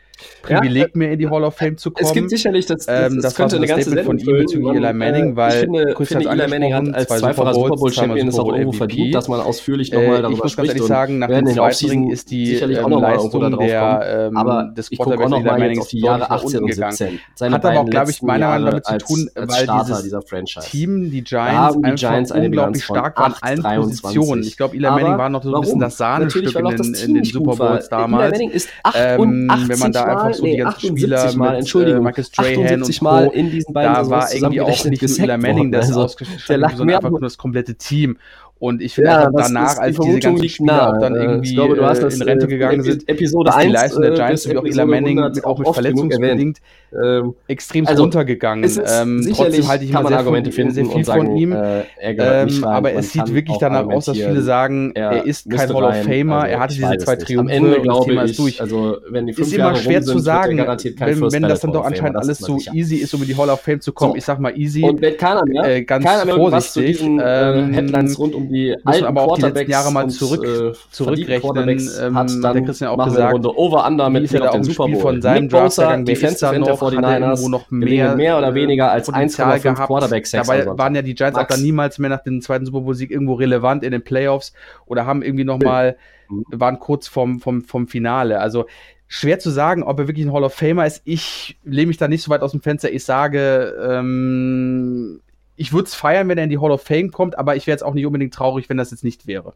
Privileg ja, mehr in die Hall of Fame zu kommen. Es gibt sicherlich das, das, ähm, das, das könnte eine ganze Statement von ihm bezüglich Eli Manning, äh, weil ich finde, finde Eli Manning hat als zweifacher Super Bowl Champion ist auch irgendwo verdient, dass man ausführlich nochmal darüber äh, ich muss ganz ehrlich sagen, nach dem zweiten Ring ist die ähm, Leistung der, ähm, aber des Quarterbacks Eli Manning auf die Jahre 18 und 17. Hat aber auch, glaube ich, meiner Meinung nach damit zu tun, weil dieses Team, die Giants, einfach unglaublich stark waren, allen Positionen. Ich glaube, Eli Manning war noch so ein bisschen das Sahnestück in den Super Bowls damals. Wenn man da einfach so die ganzen Spieler mit äh, Marcus Strahan und Mal in diesen beiden da war irgendwie auch nicht nur Eli Manning das also, ausgestattet, sondern einfach nur das komplette Team. Und ich finde ja, danach, als die diese ganzen Spieler auch dann irgendwie ich glaube, du hast das, in Rente gegangen sind, Episode ist die Leistung der Giants, wie auch Eli Manning, auch mit verletzungsbedingt, ähm, extrem also, runtergegangen. Ähm, trotzdem halte ich immer sehr, Argumente viel, sehr viel sagen, von ihm. Äh, ähm, aber es sieht wirklich danach aus, dass viele sagen, er ist kein Hall of Famer, also, er hatte diese zwei Triumphe, am Ende glaube ich, durch. Also, wenn die fünf ist immer schwer zu sagen, wenn das dann doch anscheinend alles so easy ist, um in die Hall of Fame zu kommen. Ich sag mal easy. Äh, ganz vorsichtig. Äh, Headlines rund um die alten aber auch die letzten Jahre mal zurück, äh, zurückrechnen. Ähm, hat dann der Christian auch gesagt, Runde Over Under mit auf den Super Bowl. Von seinem Bosa, Defensive End der 49ers, noch mehr, mehr oder weniger als 1,5 Quarterback Sacks. Dabei waren ja die Giants auch dann niemals mehr nach dem zweiten Super Bowl Sieg irgendwo relevant in den Playoffs oder haben irgendwie noch mal mhm. waren kurz vom, vom, vom Finale. Also schwer zu sagen, ob er wirklich ein Hall of Famer ist. Ich lehne mich da nicht so weit aus dem Fenster. Ich sage, ähm, ich würde es feiern, wenn er in die Hall of Fame kommt, aber ich wäre jetzt auch nicht unbedingt traurig, wenn das jetzt nicht wäre.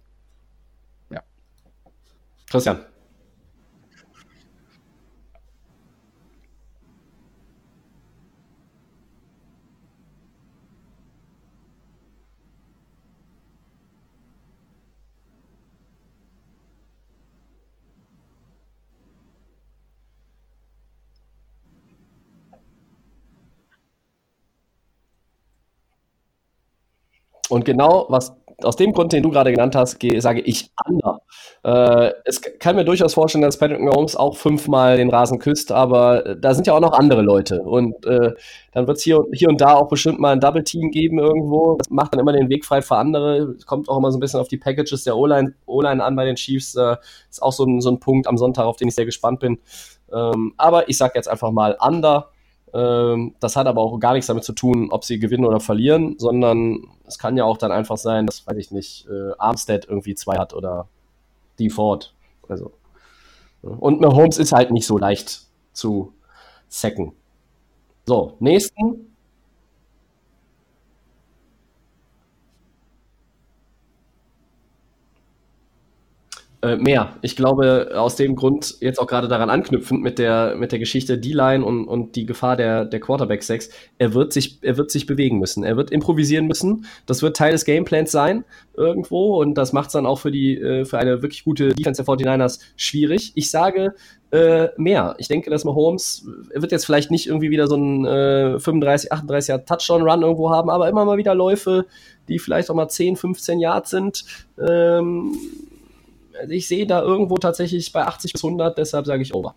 Ja. Christian. Und genau was aus dem Grund, den du gerade genannt hast, sage ich ander. Äh, es kann mir durchaus vorstellen, dass Patrick Mahomes auch fünfmal den Rasen küsst, aber da sind ja auch noch andere Leute. Und äh, dann wird es hier, hier und da auch bestimmt mal ein Double Team geben irgendwo. Das macht dann immer den Weg frei für andere. Kommt auch immer so ein bisschen auf die Packages der O-Line an bei den Chiefs. Äh, ist auch so ein, so ein Punkt am Sonntag, auf den ich sehr gespannt bin. Ähm, aber ich sage jetzt einfach mal under. Ähm, das hat aber auch gar nichts damit zu tun, ob sie gewinnen oder verlieren, sondern es kann ja auch dann einfach sein, dass, weiß ich nicht, äh, Armstead irgendwie zwei hat oder Ford. Also. Und Mahomes ist halt nicht so leicht zu sacken. So, nächsten. Äh, mehr. Ich glaube, aus dem Grund, jetzt auch gerade daran anknüpfend mit der, mit der Geschichte D-Line und, und die Gefahr der, der Quarterback-Sex, er wird, sich, er wird sich bewegen müssen. Er wird improvisieren müssen. Das wird Teil des Gameplans sein, irgendwo. Und das macht es dann auch für, die, äh, für eine wirklich gute Defense der 49ers schwierig. Ich sage äh, mehr. Ich denke, dass Mahomes, er wird jetzt vielleicht nicht irgendwie wieder so einen äh, 35, 38 Jahr Touchdown-Run irgendwo haben, aber immer mal wieder Läufe, die vielleicht auch mal 10, 15 Yards sind. Ähm, also ich sehe da irgendwo tatsächlich bei 80 bis 100, deshalb sage ich over.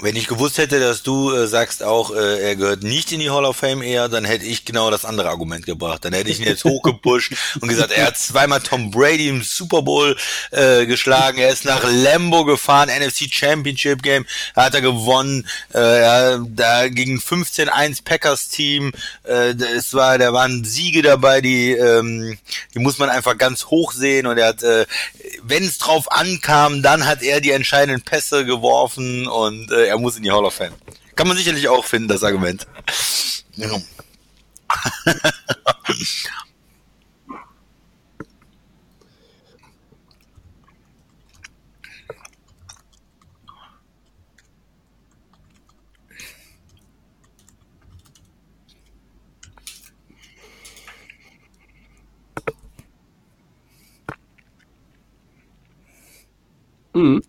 Wenn ich gewusst hätte, dass du äh, sagst auch, äh, er gehört nicht in die Hall of Fame eher, dann hätte ich genau das andere Argument gebracht. Dann hätte ich ihn jetzt hochgepusht und gesagt, er hat zweimal Tom Brady im Super Bowl äh, geschlagen, er ist nach Lambo gefahren, NFC Championship Game, hat er gewonnen, äh, ja, da gegen 15-1 Packers Team, äh, es war, da waren Siege dabei, die, ähm, die muss man einfach ganz hoch sehen. Und er hat, äh, wenn es drauf ankam, dann hat er die entscheidenden Pässe geworfen und äh, er muss in die Hall of Fame. Kann man sicherlich auch finden, das Argument. Ja. Mhm.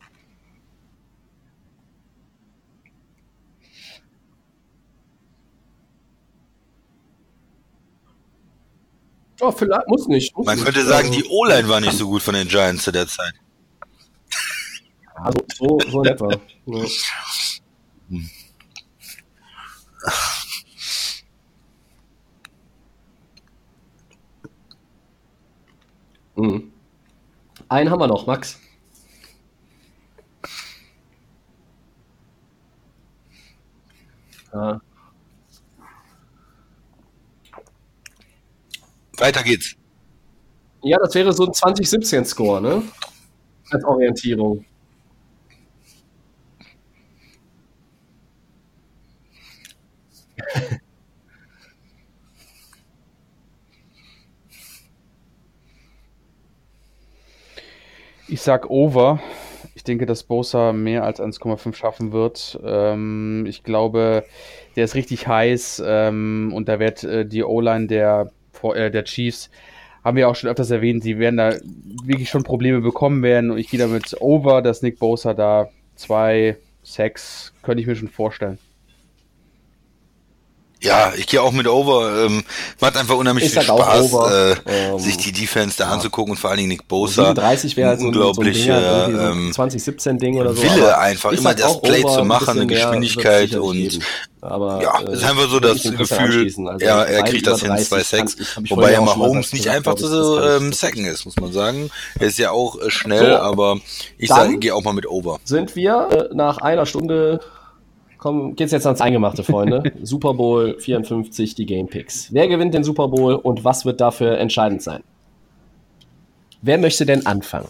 Ja, vielleicht muss nicht. Muss Man nicht. könnte sagen, also die O-Line war nicht so gut von den Giants zu der Zeit. Also, so, so in etwa. Mhm. Einen haben wir noch, Max. Ja. Weiter geht's. Ja, das wäre so ein 2017-Score, ne? Als Orientierung. Ich sag Over. Ich denke, dass Bosa mehr als 1,5 schaffen wird. Ähm, ich glaube, der ist richtig heiß ähm, und da wird äh, die O-Line der, der Chiefs, haben wir auch schon öfters erwähnt, die werden da wirklich schon Probleme bekommen werden und ich gehe damit over, dass Nick Bosa da zwei Sacks, könnte ich mir schon vorstellen. Ja, ich gehe auch mit Over. Ähm, macht einfach unheimlich viel Spaß, äh, ähm, sich die Defense da ja. anzugucken und vor allen Dingen Nick Bosa. 37 wäre halt so unglaublich, so ein Ding, ähm, 2017 Ding oder so. Wille einfach immer halt das Play zu machen, eine Geschwindigkeit und aber, ja, äh, ist einfach so das Gefühl, also ja, er kriegt das hin, zwei Sacks, wobei er Mahomes nicht einfach zu ähm, sacken ist, muss man sagen. Er ist ja auch äh, schnell, so, aber ich sage, gehe auch mal mit Over. Sind wir äh, nach einer Stunde Komm, geht's jetzt ans Eingemachte, Freunde. Super Bowl 54, die Game Picks. Wer gewinnt den Super Bowl und was wird dafür entscheidend sein? Wer möchte denn anfangen?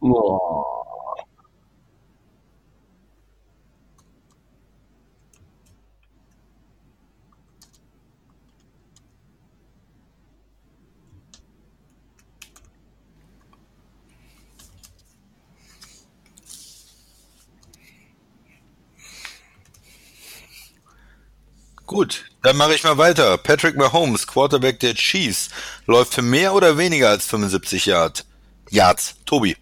Oh. Gut, dann mache ich mal weiter. Patrick Mahomes, Quarterback der Chiefs, läuft für mehr oder weniger als 75 Yard. Yards. Tobi.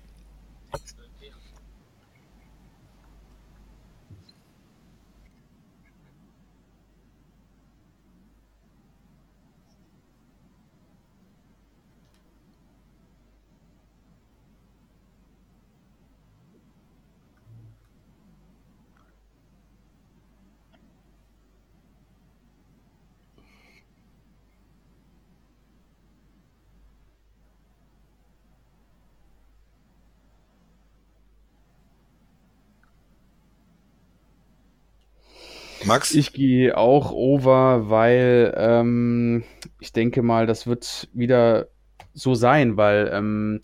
Max? Ich gehe auch over, weil ähm, ich denke mal, das wird wieder so sein, weil ähm,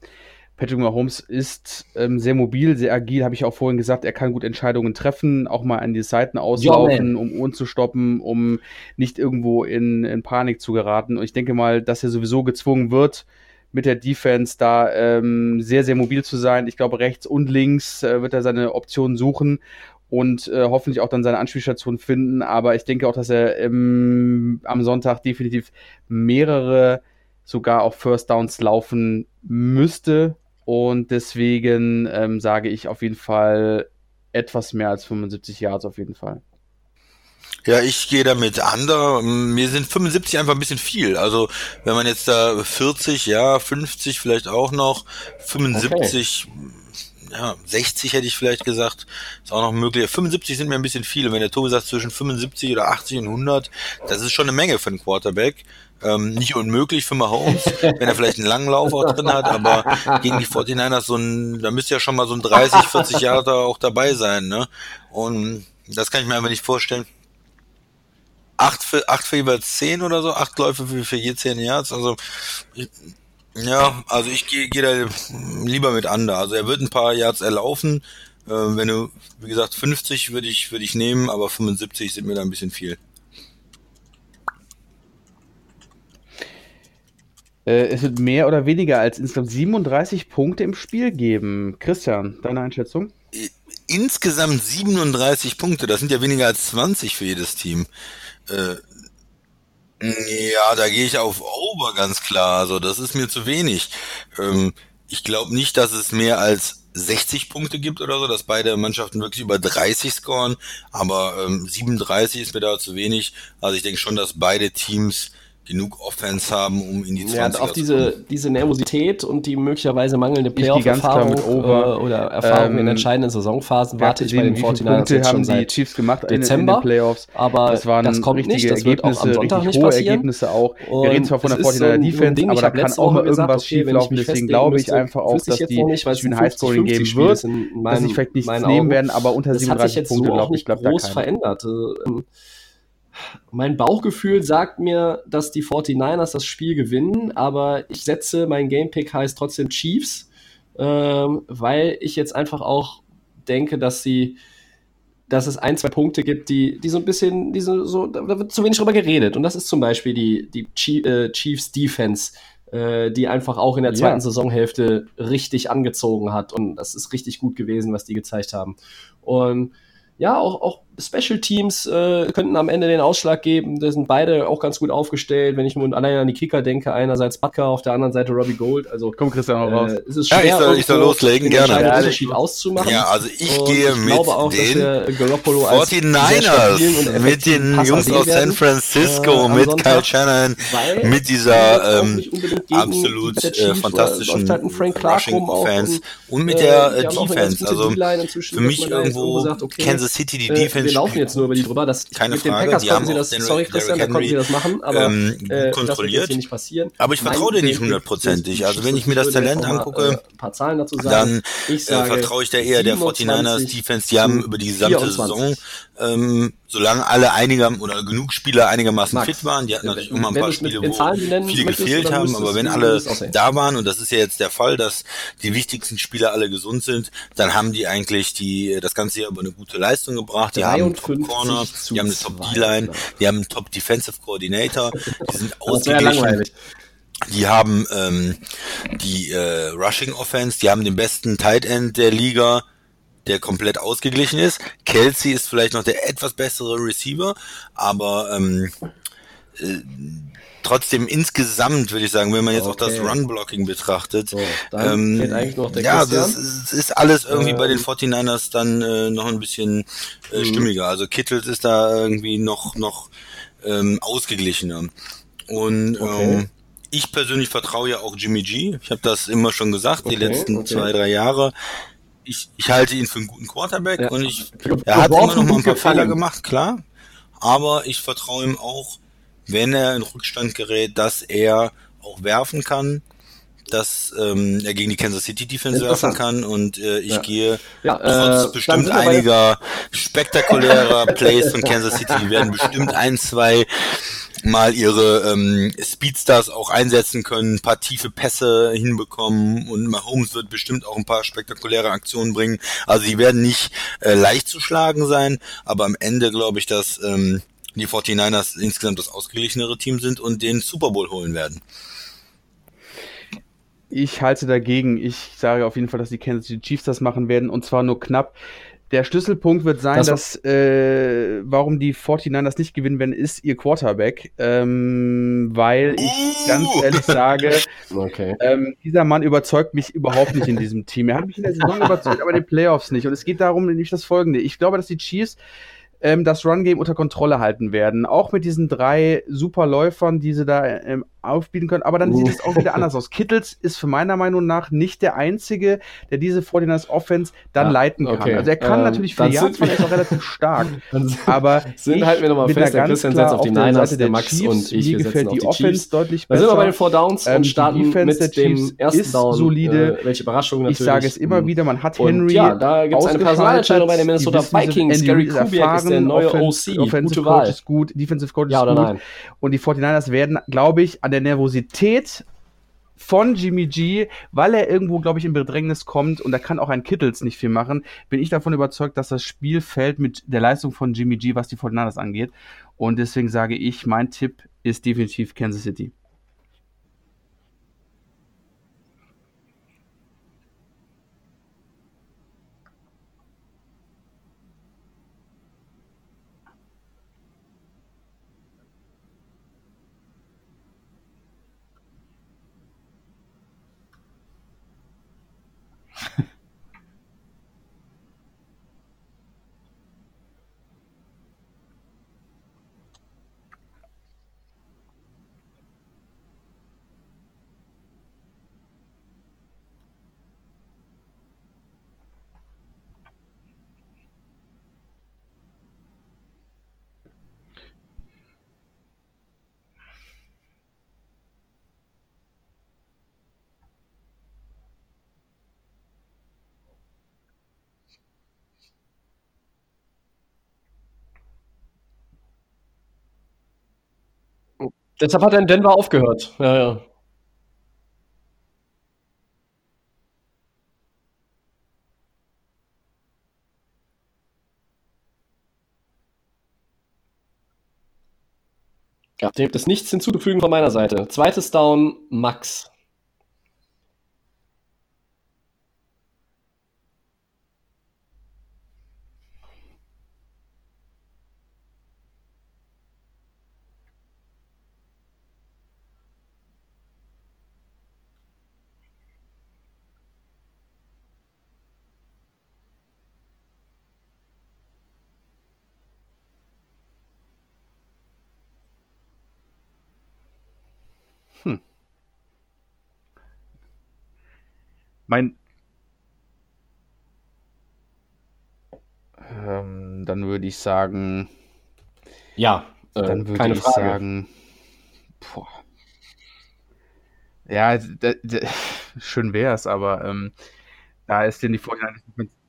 Patrick Mahomes ist ähm, sehr mobil, sehr agil, habe ich auch vorhin gesagt. Er kann gut Entscheidungen treffen, auch mal an die Seiten auslaufen, ja, um Uhren zu stoppen, um nicht irgendwo in, in Panik zu geraten. Und ich denke mal, dass er sowieso gezwungen wird, mit der Defense da ähm, sehr, sehr mobil zu sein. Ich glaube, rechts und links äh, wird er seine Optionen suchen und äh, hoffentlich auch dann seine Anspielstation finden. Aber ich denke auch, dass er im, am Sonntag definitiv mehrere sogar auf First Downs laufen müsste. Und deswegen ähm, sage ich auf jeden Fall etwas mehr als 75 Yards auf jeden Fall. Ja, ich gehe damit under. Mir sind 75 einfach ein bisschen viel. Also wenn man jetzt da 40, ja, 50 vielleicht auch noch, 75 okay ja, 60 hätte ich vielleicht gesagt, ist auch noch möglich. 75 sind mir ein bisschen viele. Wenn der Tobi sagt zwischen 75 oder 80 und 100, das ist schon eine Menge für einen Quarterback. Ähm, nicht unmöglich für Mahomes, wenn er vielleicht einen langen Lauf auch drin hat, aber gegen die 49ers so ein, da müsste ja schon mal so ein 30, 40 Jahre da auch dabei sein, ne? Und das kann ich mir einfach nicht vorstellen. Acht für, acht für jeweils zehn oder so, acht Läufe für, für je zehn Yards, also, ja, also ich gehe geh da lieber mit Under. Also er wird ein paar Yards erlaufen. Äh, wenn du, wie gesagt, 50 würde ich, würde ich nehmen, aber 75 sind mir da ein bisschen viel. Äh, es wird mehr oder weniger als insgesamt 37 Punkte im Spiel geben. Christian, deine Einschätzung? Insgesamt 37 Punkte, das sind ja weniger als 20 für jedes Team. Äh, ja, da gehe ich auf Over ganz klar. Also das ist mir zu wenig. Ähm, ich glaube nicht, dass es mehr als 60 Punkte gibt oder so, dass beide Mannschaften wirklich über 30 scoren, aber ähm, 37 ist mir da zu wenig. Also ich denke schon, dass beide Teams genug Offense haben, um in die 20er ja, auch diese, diese Nervosität und die möglicherweise mangelnde Playoff-Erfahrung äh, oder Erfahrung ähm, in entscheidenden Saisonphasen warte ich bei den 49ers jetzt schon seit die Chiefs gemacht Dezember, in, in den Playoffs. Aber das, waren das kommt nicht, das wird auch am Sonntag nicht passieren. Ergebnisse auch. Und Wir reden zwar von der 49er Defense, aber da kann auch mal irgendwas schieflaufen. Deswegen glaube ich einfach auch, dass die ein Highscoring geben wird, dass ich vielleicht nichts nehmen werden, aber unter 37 Punkte, glaube ich, bleibt da groß verändert. Mein Bauchgefühl sagt mir, dass die 49ers das Spiel gewinnen, aber ich setze, mein Gamepick heißt trotzdem Chiefs, ähm, weil ich jetzt einfach auch denke, dass sie, dass es ein, zwei Punkte gibt, die, die so ein bisschen, die so, so, da wird zu wenig drüber geredet. Und das ist zum Beispiel die, die äh, Chiefs Defense, äh, die einfach auch in der zweiten ja. Saisonhälfte richtig angezogen hat. Und das ist richtig gut gewesen, was die gezeigt haben. Und ja, auch, auch Special Teams äh, könnten am Ende den Ausschlag geben. Da sind beide auch ganz gut aufgestellt. Wenn ich nur allein an die Kicker denke, einerseits Butker, auf der anderen Seite Robbie Gold. Also komm Christian auch raus. Äh, ist es schwer, ja, ich soll, ich soll loslegen, gerne. Den Unterschied auszumachen. Ja, also ich und gehe ich mit auch, den 49ers, mit den Jungs aus San Francisco, äh, mit Kyle Shannon, mit dieser ähm, absolut äh, fantastischen halt Rushing Offense und mit der äh, Defense. Also für mich irgendwo Kansas City die Defense wir laufen jetzt nur über die drüber. Das, Keine mit Frage, den Packers haben sie das, Derrick, sorry Christian, da konnten sie das machen, aber ähm, äh, kontrolliert. Das nicht passieren. Aber ich vertraue dir nicht hundertprozentig. Also wenn ich mir das Talent angucke, dann äh, vertraue ich da eher der 49ers Defense. Die haben über die gesamte Saison ähm, solange alle einiger oder genug Spieler einigermaßen Max, fit waren, die hatten natürlich immer ein paar Spiele, wo viele gefehlt haben, aber wenn alle da waren, und das ist ja jetzt der Fall, dass die wichtigsten Spieler alle gesund sind, dann haben die eigentlich die das ganze Jahr über eine gute Leistung gebracht. Die haben einen Top Corner, die haben eine Top D-Line, die haben einen Top Defensive Coordinator, die sind ausgeglichen. Die haben ähm, die äh, Rushing Offense, die haben den besten Tight End der Liga, der komplett ausgeglichen ist. Kelsey ist vielleicht noch der etwas bessere Receiver, aber ähm, äh, trotzdem insgesamt würde ich sagen, wenn man jetzt okay. auch das Run-Blocking betrachtet, so, ähm, ja, das ist, ist, alles irgendwie ähm. bei den 49ers ähm. dann äh, noch ein bisschen äh, mhm. stimmiger. Also Kittles ist da irgendwie noch noch ähm, ausgeglichener. Und okay. ähm, ich persönlich vertraue ja auch Jimmy G. Ich habe das immer schon gesagt, okay, die letzten zwei, drei Jahre ich, ich halte ihn für einen guten Quarterback ja. und ich, er hat immer noch mal ein paar Fehler gemacht, klar. Aber ich vertraue ihm auch, wenn er in Rückstand gerät, dass er auch werfen kann, dass ähm, er gegen die Kansas City Defense werfen kann und äh, ich ja. gehe ja, trotz äh, bestimmt einiger spektakulärer Plays von Kansas City, die werden bestimmt ein, zwei mal ihre ähm, Speedstars auch einsetzen können, ein paar tiefe Pässe hinbekommen und Mahomes wird bestimmt auch ein paar spektakuläre Aktionen bringen. Also die werden nicht äh, leicht zu schlagen sein, aber am Ende glaube ich, dass ähm, die 49ers insgesamt das ausgeglichenere Team sind und den Super Bowl holen werden. Ich halte dagegen. Ich sage auf jeden Fall, dass die Kansas City Chiefs das machen werden und zwar nur knapp. Der Schlüsselpunkt wird sein, das dass äh, warum die 49ers nicht gewinnen werden, ist ihr Quarterback. Ähm, weil ich ganz ehrlich sage, okay. ähm, dieser Mann überzeugt mich überhaupt nicht in diesem Team. Er hat mich in der Saison überzeugt, aber in den Playoffs nicht. Und es geht darum, nämlich das folgende. Ich glaube, dass die Chiefs ähm, das Run-Game unter Kontrolle halten werden. Auch mit diesen drei Superläufern, die sie da ähm, aufbieten können. Aber dann sieht es auch wieder anders aus. Kittles ist für meiner Meinung nach nicht der Einzige, der diese 49ers Offense dann ja, leiten kann. Okay. Also er kann ähm, natürlich für Yards fahren, ist auch relativ stark. aber sind halt wir nochmal fest, der Christian setzt auf die Niners, der Max Chiefs, und ich mir gefällt die, Offense Chiefs. deutlich besser. Da sind wir bei den Four Downs ähm, und starten mit dem ersten Down. solide. Äh, welche Überraschung natürlich. Ich sage es immer mhm. wieder, man hat Henry und ja, da gibt es eine Personalentscheidung bei den Minnesota Vikings. Gary Kubiak ist der neue OC. Offensive Coach ist gut, Defensive Coach ist gut. Und die 49ers werden, glaube ich, an der Nervosität von Jimmy G, weil er irgendwo, glaube ich, in Bedrängnis kommt und da kann auch ein Kittles nicht viel machen, bin ich davon überzeugt, dass das Spiel fällt mit der Leistung von Jimmy G, was die Fortinanders angeht. Und deswegen sage ich, mein Tipp ist definitiv Kansas City. Deshalb hat er in Denver aufgehört. Ja, ja. Ja, dem gibt es nichts hinzuzufügen von meiner Seite. Zweites Down, Max. Mein. Ähm, dann würde ich sagen. Ja, äh, dann würde ich Frage. sagen. Boah. Ja, schön wäre es, aber ähm, da ist denn die Vorteile.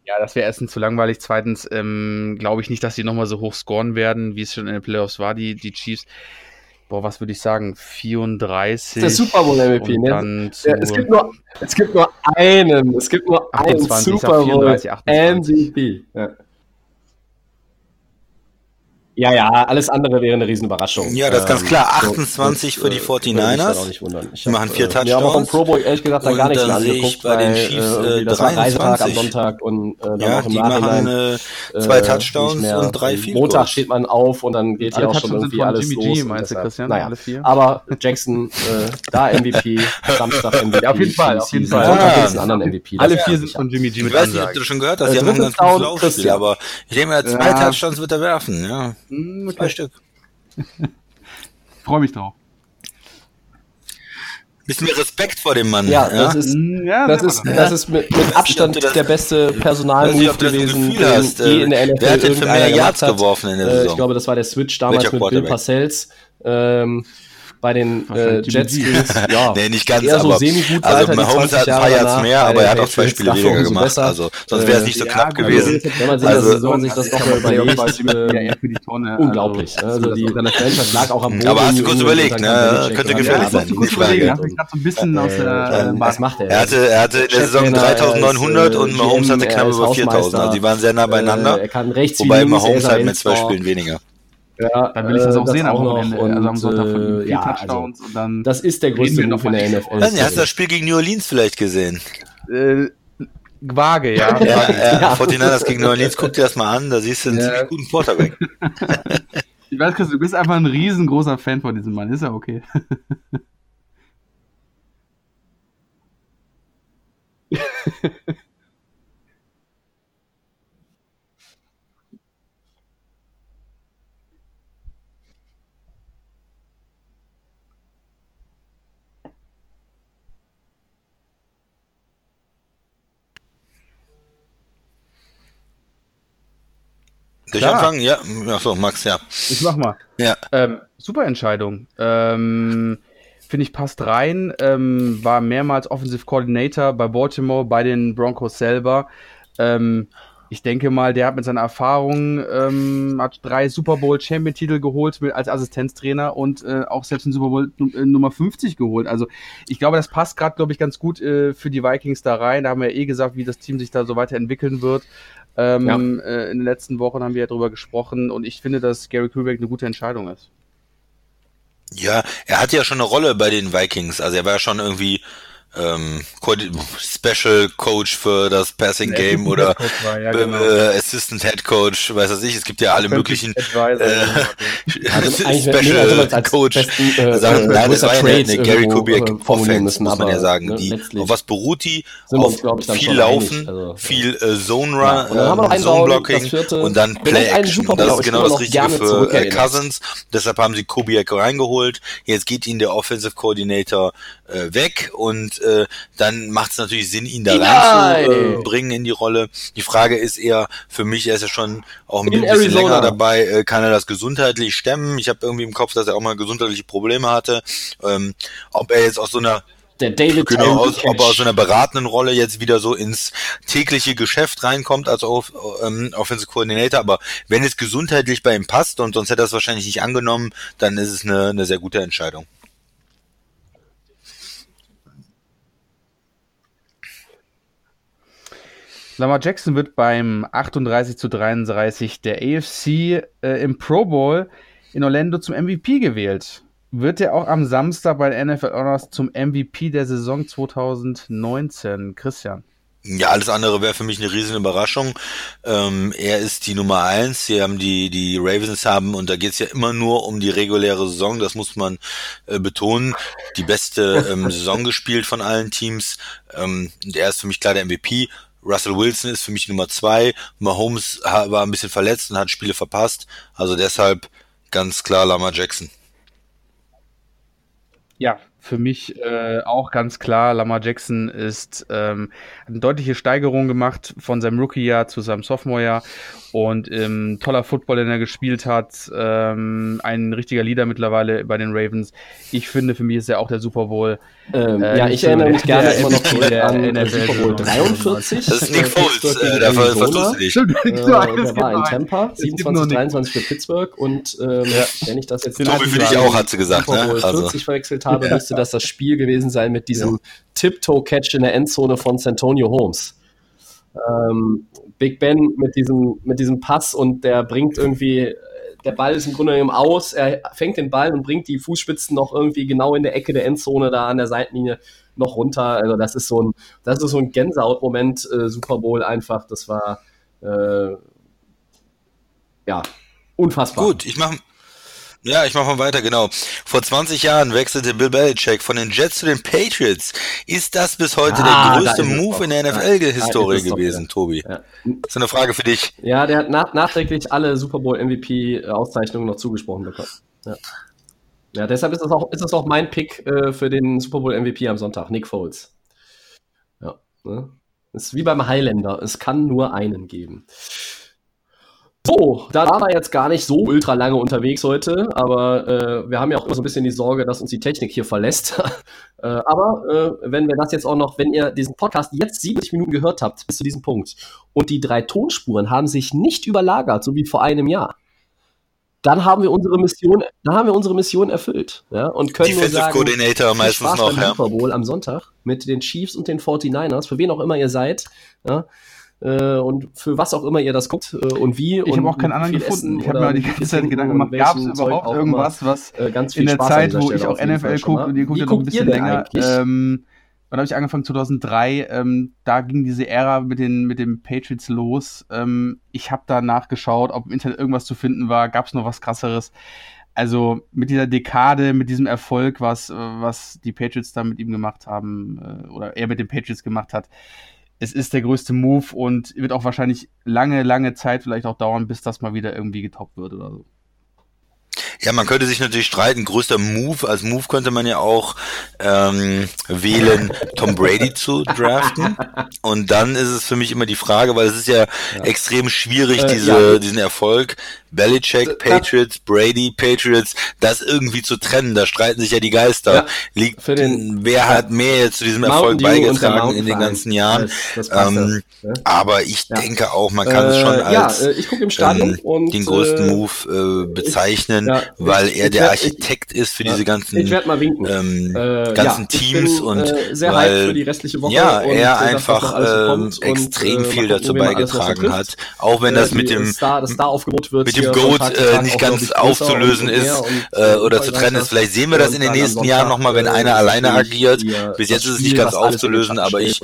Ja, das wäre erstens zu langweilig. Zweitens ähm, glaube ich nicht, dass die nochmal so hoch scoren werden, wie es schon in den Playoffs war, die, die Chiefs boah, was würde ich sagen, 34. Der Super Bowl MVP. Ne? Ja, es, gibt nur, es gibt nur einen, es gibt nur 28, einen Super Bowl 34, MVP. Ja. Ja, ja, alles andere wäre eine Riesenüberraschung. Ja, das ist ganz ähm, klar. 28 so, für die 49ers. Auch nicht wundern. Ich machen vier Touchdowns. Ja, aber vom Pro Bowl ehrlich gesagt da gar nichts mehr angeguckt. Bei den Chiefs äh, das 23. war Reisetag am Sonntag und äh, dann ja, auch im die Nachhinein, machen äh, zwei äh, Touchdowns und drei Field Montag steht man auf und dann geht ja auch schon irgendwie alles Jimmy los. G, meinst du, Christian? Naja, alle vier? aber Jackson äh, da MVP, Samstag MVP. auf jeden Fall, auf jeden Fall. Sonntag gibt es einen anderen MVP. Alle vier sind von Jimmy G mit Ich weiß nicht, ob du schon gehört hast, die haben ein ganz gutes Laufspiel, aber ich denke mal, zwei Touchdowns wird er werfen, ja. Hm, zwei Stück. Freue mich drauf. Bisschen mehr Respekt vor dem Mann. Ja, ja? das ist, hm, ja, das ist, das ist mit, mit Abstand das, der beste Personalmove gewesen, den hast, je in der NFL Wer hat denn für mehr Yards geworfen in der Saison? Ich glaube, das war der Switch damals mit Bill Parcells. Ähm, bei den äh, Jetskins, ja, nee, nicht ganz, eher so semi-gut also Mahomes hat ein paar Yards mehr, aber er hat auch zwei Spiele weniger gemacht, besser. also sonst wäre es nicht so ja, knapp gewesen. Wenn man sich also, das Saison sich das nochmal überlegt, äh, für die Tonne, unglaublich. Also, also die, seine Franchise lag auch am Boden. Aber hast du kurz überlegt, ne? könnte gefährlich sein. Ich kurz überlegen, habe ich gerade so ein bisschen aus der Was macht er? Er hatte, er hatte in der Saison 3900 und Mahomes hatte knapp über 4000, also die waren sehr nah beieinander. Er kann rechts Wobei Mahomes halt mit zwei Spielen weniger. Ja, dann will ich das auch äh, das sehen am Wochenende, und, also am Sonntag von ihm. Ja, Touchdowns also, und dann. Das ist der größte Move in der NFL. Dann, hast du das Spiel gegen New Orleans vielleicht gesehen? Äh, vage, ja. ja, ja, ja. 49ers gegen New Orleans, guck dir das mal an, da siehst du einen ja. ziemlich guten Quarterback. ich weiß, Chris, du bist einfach ein riesengroßer Fan von diesem Mann, ist ja okay. Soll ich anfangen? Ja, achso, Max, ja. Ich mach mal. Ja. Ähm, super Entscheidung. Ähm, Finde ich, passt rein. Ähm, war mehrmals Offensive Coordinator bei Baltimore, bei den Broncos selber. Ähm, ich denke mal, der hat mit seiner Erfahrung ähm, hat drei Super Bowl Champion Titel geholt mit, als Assistenztrainer und äh, auch selbst den Super Bowl äh, Nummer 50 geholt. Also ich glaube, das passt gerade, glaube ich, ganz gut äh, für die Vikings da rein. Da haben wir ja eh gesagt, wie das Team sich da so weiterentwickeln wird. Ähm, ja. äh, in den letzten Wochen haben wir ja darüber gesprochen und ich finde, dass Gary Kubrick eine gute Entscheidung ist. Ja, er hatte ja schon eine Rolle bei den Vikings. Also er war ja schon irgendwie ähm, Special Coach für das Passing Game oder war, ja, genau. äh, Assistant Head Coach, weiß was ich, es gibt ja alle möglichen äh, also Special Coach besten, äh, Sachen. Nein, das war ja eine, eine Gary Kubiak äh, Offense, müssen, muss man ja sagen. Ne, die, auf was beruht die? Auf uns, ich, viel Laufen, also, viel äh, Zone Run, ja, äh, Zone Blocking und dann Play Action. Und das ist genau das Richtige für äh, Cousins. Deshalb haben sie Kubiak reingeholt. Jetzt geht ihnen der Offensive Coordinator äh, weg und äh, dann macht es natürlich Sinn, ihn da reinzubringen in die Rolle. Die Frage ist eher für mich, er ist ja schon auch ein in bisschen Arizona. länger dabei, äh, kann er das gesundheitlich stemmen? Ich habe irgendwie im Kopf, dass er auch mal gesundheitliche Probleme hatte. Ähm, ob er jetzt aus so einer der David genau, aus, ob er aus einer beratenden Rolle jetzt wieder so ins tägliche Geschäft reinkommt als auf, ähm, Offensive Coordinator, aber wenn es gesundheitlich bei ihm passt und sonst hätte er es wahrscheinlich nicht angenommen, dann ist es eine, eine sehr gute Entscheidung. Lamar Jackson wird beim 38 zu 33 der AFC äh, im Pro Bowl in Orlando zum MVP gewählt. Wird er auch am Samstag bei der NFL Honors zum MVP der Saison 2019? Christian. Ja, alles andere wäre für mich eine riesen Überraschung. Ähm, er ist die Nummer eins. Sie haben die, die Ravens haben, und da geht's ja immer nur um die reguläre Saison, das muss man äh, betonen, die beste ähm, Saison gespielt von allen Teams. Ähm, er ist für mich klar der MVP. Russell Wilson ist für mich Nummer zwei. Mahomes war ein bisschen verletzt und hat Spiele verpasst. Also deshalb ganz klar Lama Jackson. Ja, für mich äh, auch ganz klar, Lamar Jackson ist ähm, eine deutliche Steigerung gemacht von seinem Rookie-Jahr zu seinem Sophomore-Jahr und ähm, toller Football, den er gespielt hat. Ähm, ein richtiger Leader mittlerweile bei den Ravens. Ich finde, für mich ist er auch der Super Bowl. Ähm, äh, ja, ich erinnere mich gerne immer noch der, an der Super Bowl 43. Das ist Nick Foles, äh, da vertust du dich. Äh, der war in Tampa, 27, 23 für Pittsburgh und ähm, ja. wenn ich das jetzt Tobi für dich auch, hat sie gesagt. Super Bowl ne? 40 also. verwechselt habe, müsste das das Spiel gewesen sein mit diesem ja. Tiptoe-Catch in der Endzone von Santonio Holmes. Ähm, Big Ben mit diesem, mit diesem Pass und der bringt irgendwie, der Ball ist im Grunde genommen aus, er fängt den Ball und bringt die Fußspitzen noch irgendwie genau in der Ecke der Endzone da an der Seitenlinie noch runter. Also das ist so ein, das ist so ein Gänsehaut-Moment, äh, Super Bowl einfach. Das war äh, ja unfassbar. Gut, ich mache ja, ich mache mal weiter, genau. Vor 20 Jahren wechselte Bill Belichick von den Jets zu den Patriots. Ist das bis heute ah, der größte Move in der NFL-Historie gewesen, doch, Tobi? Ja. Das ist eine Frage für dich. Ja, der hat nach, nachträglich alle Super Bowl MVP-Auszeichnungen noch zugesprochen bekommen. Ja. ja, deshalb ist das auch, ist das auch mein Pick äh, für den Super Bowl MVP am Sonntag, Nick Foles. Ja, ne? Ist wie beim Highlander. Es kann nur einen geben. So, da waren wir jetzt gar nicht so ultra lange unterwegs heute, aber äh, wir haben ja auch immer so ein bisschen die Sorge, dass uns die Technik hier verlässt. äh, aber äh, wenn wir das jetzt auch noch, wenn ihr diesen Podcast jetzt 70 Minuten gehört habt bis zu diesem Punkt und die drei Tonspuren haben sich nicht überlagert, so wie vor einem Jahr, dann haben wir unsere Mission, dann haben wir unsere Mission erfüllt, ja, und können Defensive nur sagen, Coordinator meistens noch, ja. Super Bowl am Sonntag mit den Chiefs und den 49ers, für wen auch immer ihr seid, ja, äh, und für was auch immer ihr das guckt äh, und wie. Ich habe auch keinen anderen gefunden. Ich habe mir die ganze Zeit Gedanken gemacht, gab es überhaupt irgendwas, was äh, ganz viel in der Spaß Zeit, wo ich auch NFL gucke und ihr guckt ja noch ein bisschen länger. Ähm, wann habe ich angefangen? 2003. Ähm, da ging diese Ära mit den, mit den Patriots los. Ähm, ich habe da nachgeschaut, ob im Internet irgendwas zu finden war. Gab es noch was krasseres? Also mit dieser Dekade, mit diesem Erfolg, was, was die Patriots da mit ihm gemacht haben, äh, oder er mit den Patriots gemacht hat, es ist der größte Move und wird auch wahrscheinlich lange, lange Zeit vielleicht auch dauern, bis das mal wieder irgendwie getoppt wird oder so. Ja, man könnte sich natürlich streiten. Größter Move, als Move könnte man ja auch ähm, wählen, Tom Brady zu draften. Und dann ist es für mich immer die Frage, weil es ist ja, ja. extrem schwierig, äh, diese, ja. diesen Erfolg Belichick, Patriots, Brady, Patriots, das irgendwie zu trennen. Da streiten sich ja die Geister. Ja, Liegt, den, wer hat mehr jetzt zu diesem Erfolg beigetragen in den ganzen Jahren? Das, das ähm, ja. Aber ich ja. denke auch, man kann äh, es schon als äh, ich ähm, und, den größten äh, Move äh, bezeichnen, ich, weil er der werd, Architekt ich, ist für diese ganzen, ähm, äh, ganzen Teams bin, und äh, sehr weil, für die restliche Woche ja, er einfach ähm, extrem viel dazu beigetragen hat. Auch wenn das mit dem Star, das Star aufgebaut wird dem Goat äh, nicht ganz aufzulösen ist und, äh, oder zu trennen ist. Vielleicht sehen wir das in den nächsten Jahren nochmal, wenn einer alleine agiert. Bis jetzt ist es nicht ganz aufzulösen, aber ich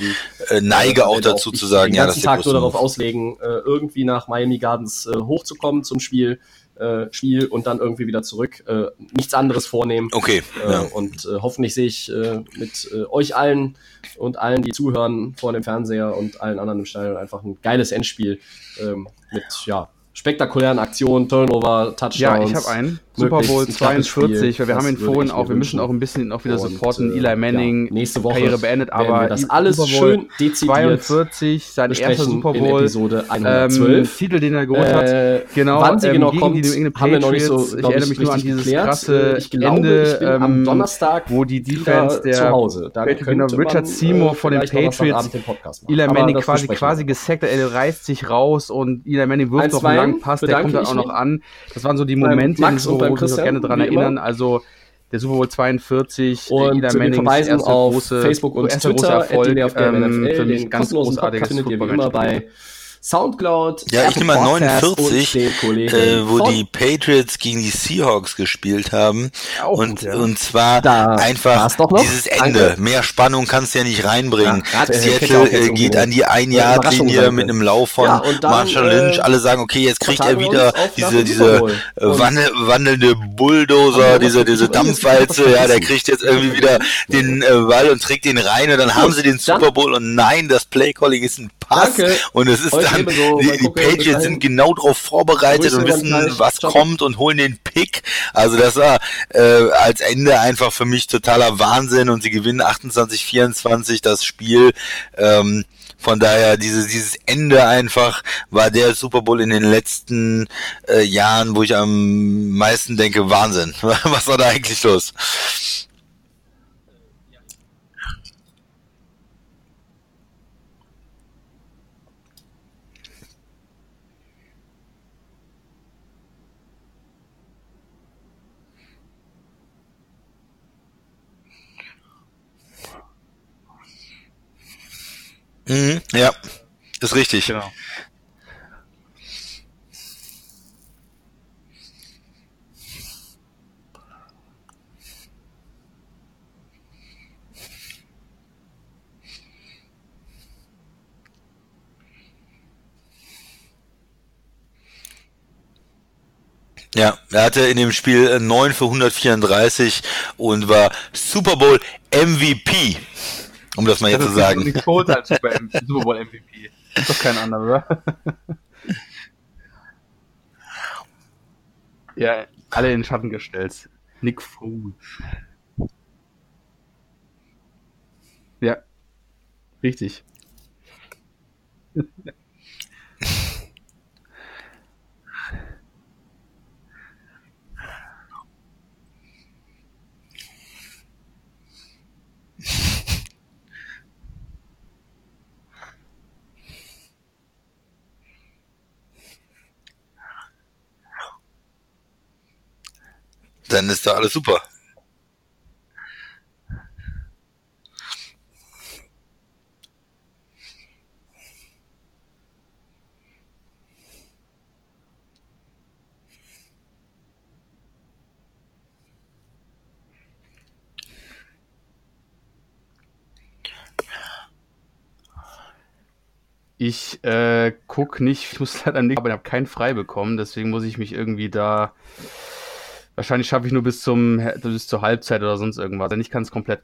äh, neige auch dazu zu sagen, ja, das ist Tag nur darauf auslegen, äh, irgendwie nach Miami Gardens äh, hochzukommen zum Spiel. Äh, Spiel und dann irgendwie wieder zurück. Äh, nichts anderes vornehmen. Okay. Äh, ja. Und äh, hoffentlich sehe ich äh, mit äh, euch allen und allen, die zuhören vor dem Fernseher und allen anderen im Stadion einfach ein geiles Endspiel ähm, mit ja spektakulären Aktionen, Turnover, Touchdowns. Ja, ich habe einen. Super Bowl 42, weil wir haben ihn vorhin auch, wir müssen auch ein bisschen auch wieder supporten. Eli Manning, nächste Woche Karriere beendet, aber das alles schön dezidiert 42, sein erster Super Bowl, Episode 112. Ähm, Titel, den er geholt hat. Äh, genau, wann sie ähm, genau kommt, die haben wir noch nicht so, ich erinnere mich nur an dieses geklärt. krasse ich glaube, Ende, ich bin am ähm, Donnerstag wo die Defense der zu Hause. Da Patriots, könnte genau, Richard man, Seymour äh, von den Patriots den. Eli Manning das quasi, quasi gesackt, er reißt sich raus und Eli Manning wirft noch einen langen Pass, der kommt dann auch noch an. Das waren so die Momente, Max in ich mich auch gerne Christian, dran wie immer. erinnern. Also der Super Bowl 42, Und wir Mannings verweisen erste auf große, Facebook und Twitter, großer Erfolg, der ähm, für mich ganz großartiges Podcast findet ihr wie immer bei Soundcloud, Ja, ich Apple nehme mal Podcasts 49, und den Kollegen äh, wo die Patriots gegen die Seahawks gespielt haben. Auch und, gut, ja. und zwar Da einfach dieses Ende. Danke. Mehr Spannung kannst du ja nicht reinbringen. Ja, äh, Seattle äh, geht an die eine Ein-Yard-Linie Überraschung mit einem Lauf von Ja, dann, Marshall äh, Lynch. Alle sagen, okay, jetzt kriegt er wieder diese, diese äh, wandel, wandelnde Bulldozer, diese, diese Dampfwalze. Ja, der kriegt jetzt irgendwie wieder den äh, Ball und trägt den rein und dann haben sie den Super Bowl und nein, das Playcalling ist ein Pass. Danke. Und es ist dann, ebenso. Mal die, die dahin. sind genau darauf vorbereitet und wissen, was Ciao. kommt und holen den Pick. Also das war äh, als Ende einfach für mich totaler Wahnsinn und sie gewinnen 28-24 das Spiel. Ähm, von daher, dieses, dieses Ende einfach war der Super Bowl in den letzten äh, Jahren, wo ich am meisten denke, Wahnsinn. Was war da eigentlich los? Mhm, ja, ist richtig. Genau. Ja, er hatte in dem Spiel äh, 9 für 134 und war Super Bowl MVP, um das mal jetzt zu sagen. Nick Foles als Super, Super Bowl MVP. Ist doch kein anderer, oder? ja, alle in den Schatten gestellt. Nick Foles. Ja, richtig. Dann ist da alles super. Ich äh, guck nicht, ich muss leider nicht, aber ich habe keinen frei bekommen, deswegen muss ich mich irgendwie da. Wahrscheinlich schaffe ich nur bis zum bis zur Halbzeit oder sonst irgendwas. Denn ich kann es komplett.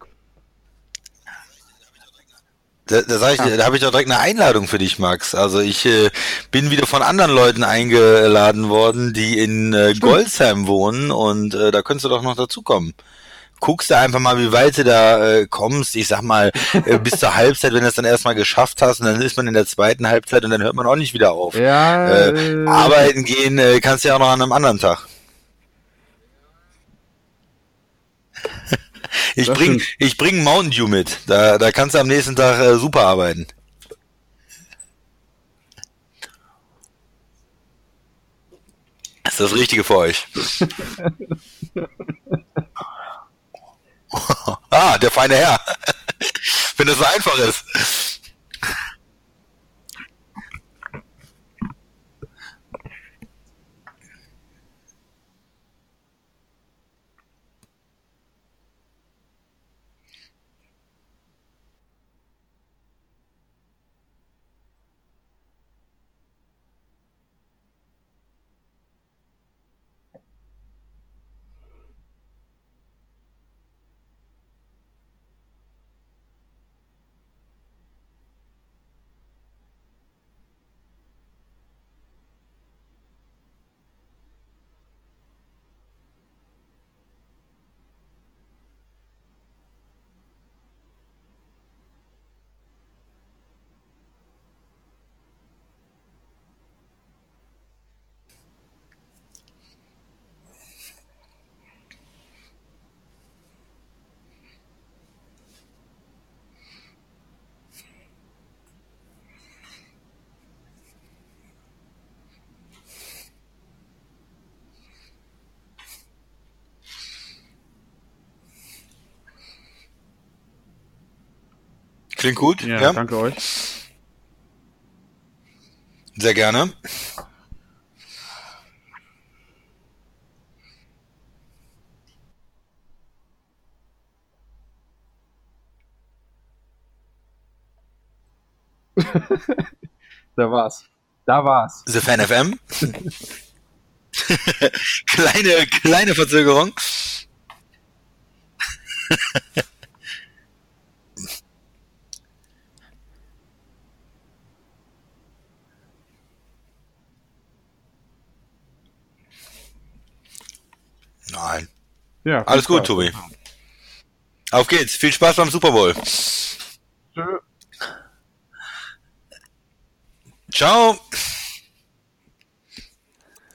Da, da, sag ich, dir, da habe ich doch direkt eine Einladung für dich, Max. Also ich äh, bin wieder von anderen Leuten eingeladen worden, die in äh, Goldsheim wohnen und äh, da könntest du doch noch dazukommen. Guckst du einfach mal, wie weit du da äh, kommst. Ich sag mal, äh, bis zur Halbzeit, wenn du es dann erstmal geschafft hast und dann ist man in der zweiten Halbzeit und dann hört man auch nicht wieder auf. Ja, Äh, arbeiten gehen äh, kannst du ja auch noch an einem anderen Tag. Ich Das bring, stimmt. ich bring Mountain Dew mit. Da, da kannst du am nächsten Tag äh, super arbeiten. Das ist das Richtige für euch. ah, der feine Herr. Wenn das so einfach ist. Klingt gut. Ja, ja. danke euch. Sehr gerne. da war's. Da war's. The Fan FM. kleine, kleine Verzögerung. Nein. Ja, Alles gut, Spaß. Tobi. Auf geht's. Viel Spaß beim Super Bowl. Tschö. Ciao.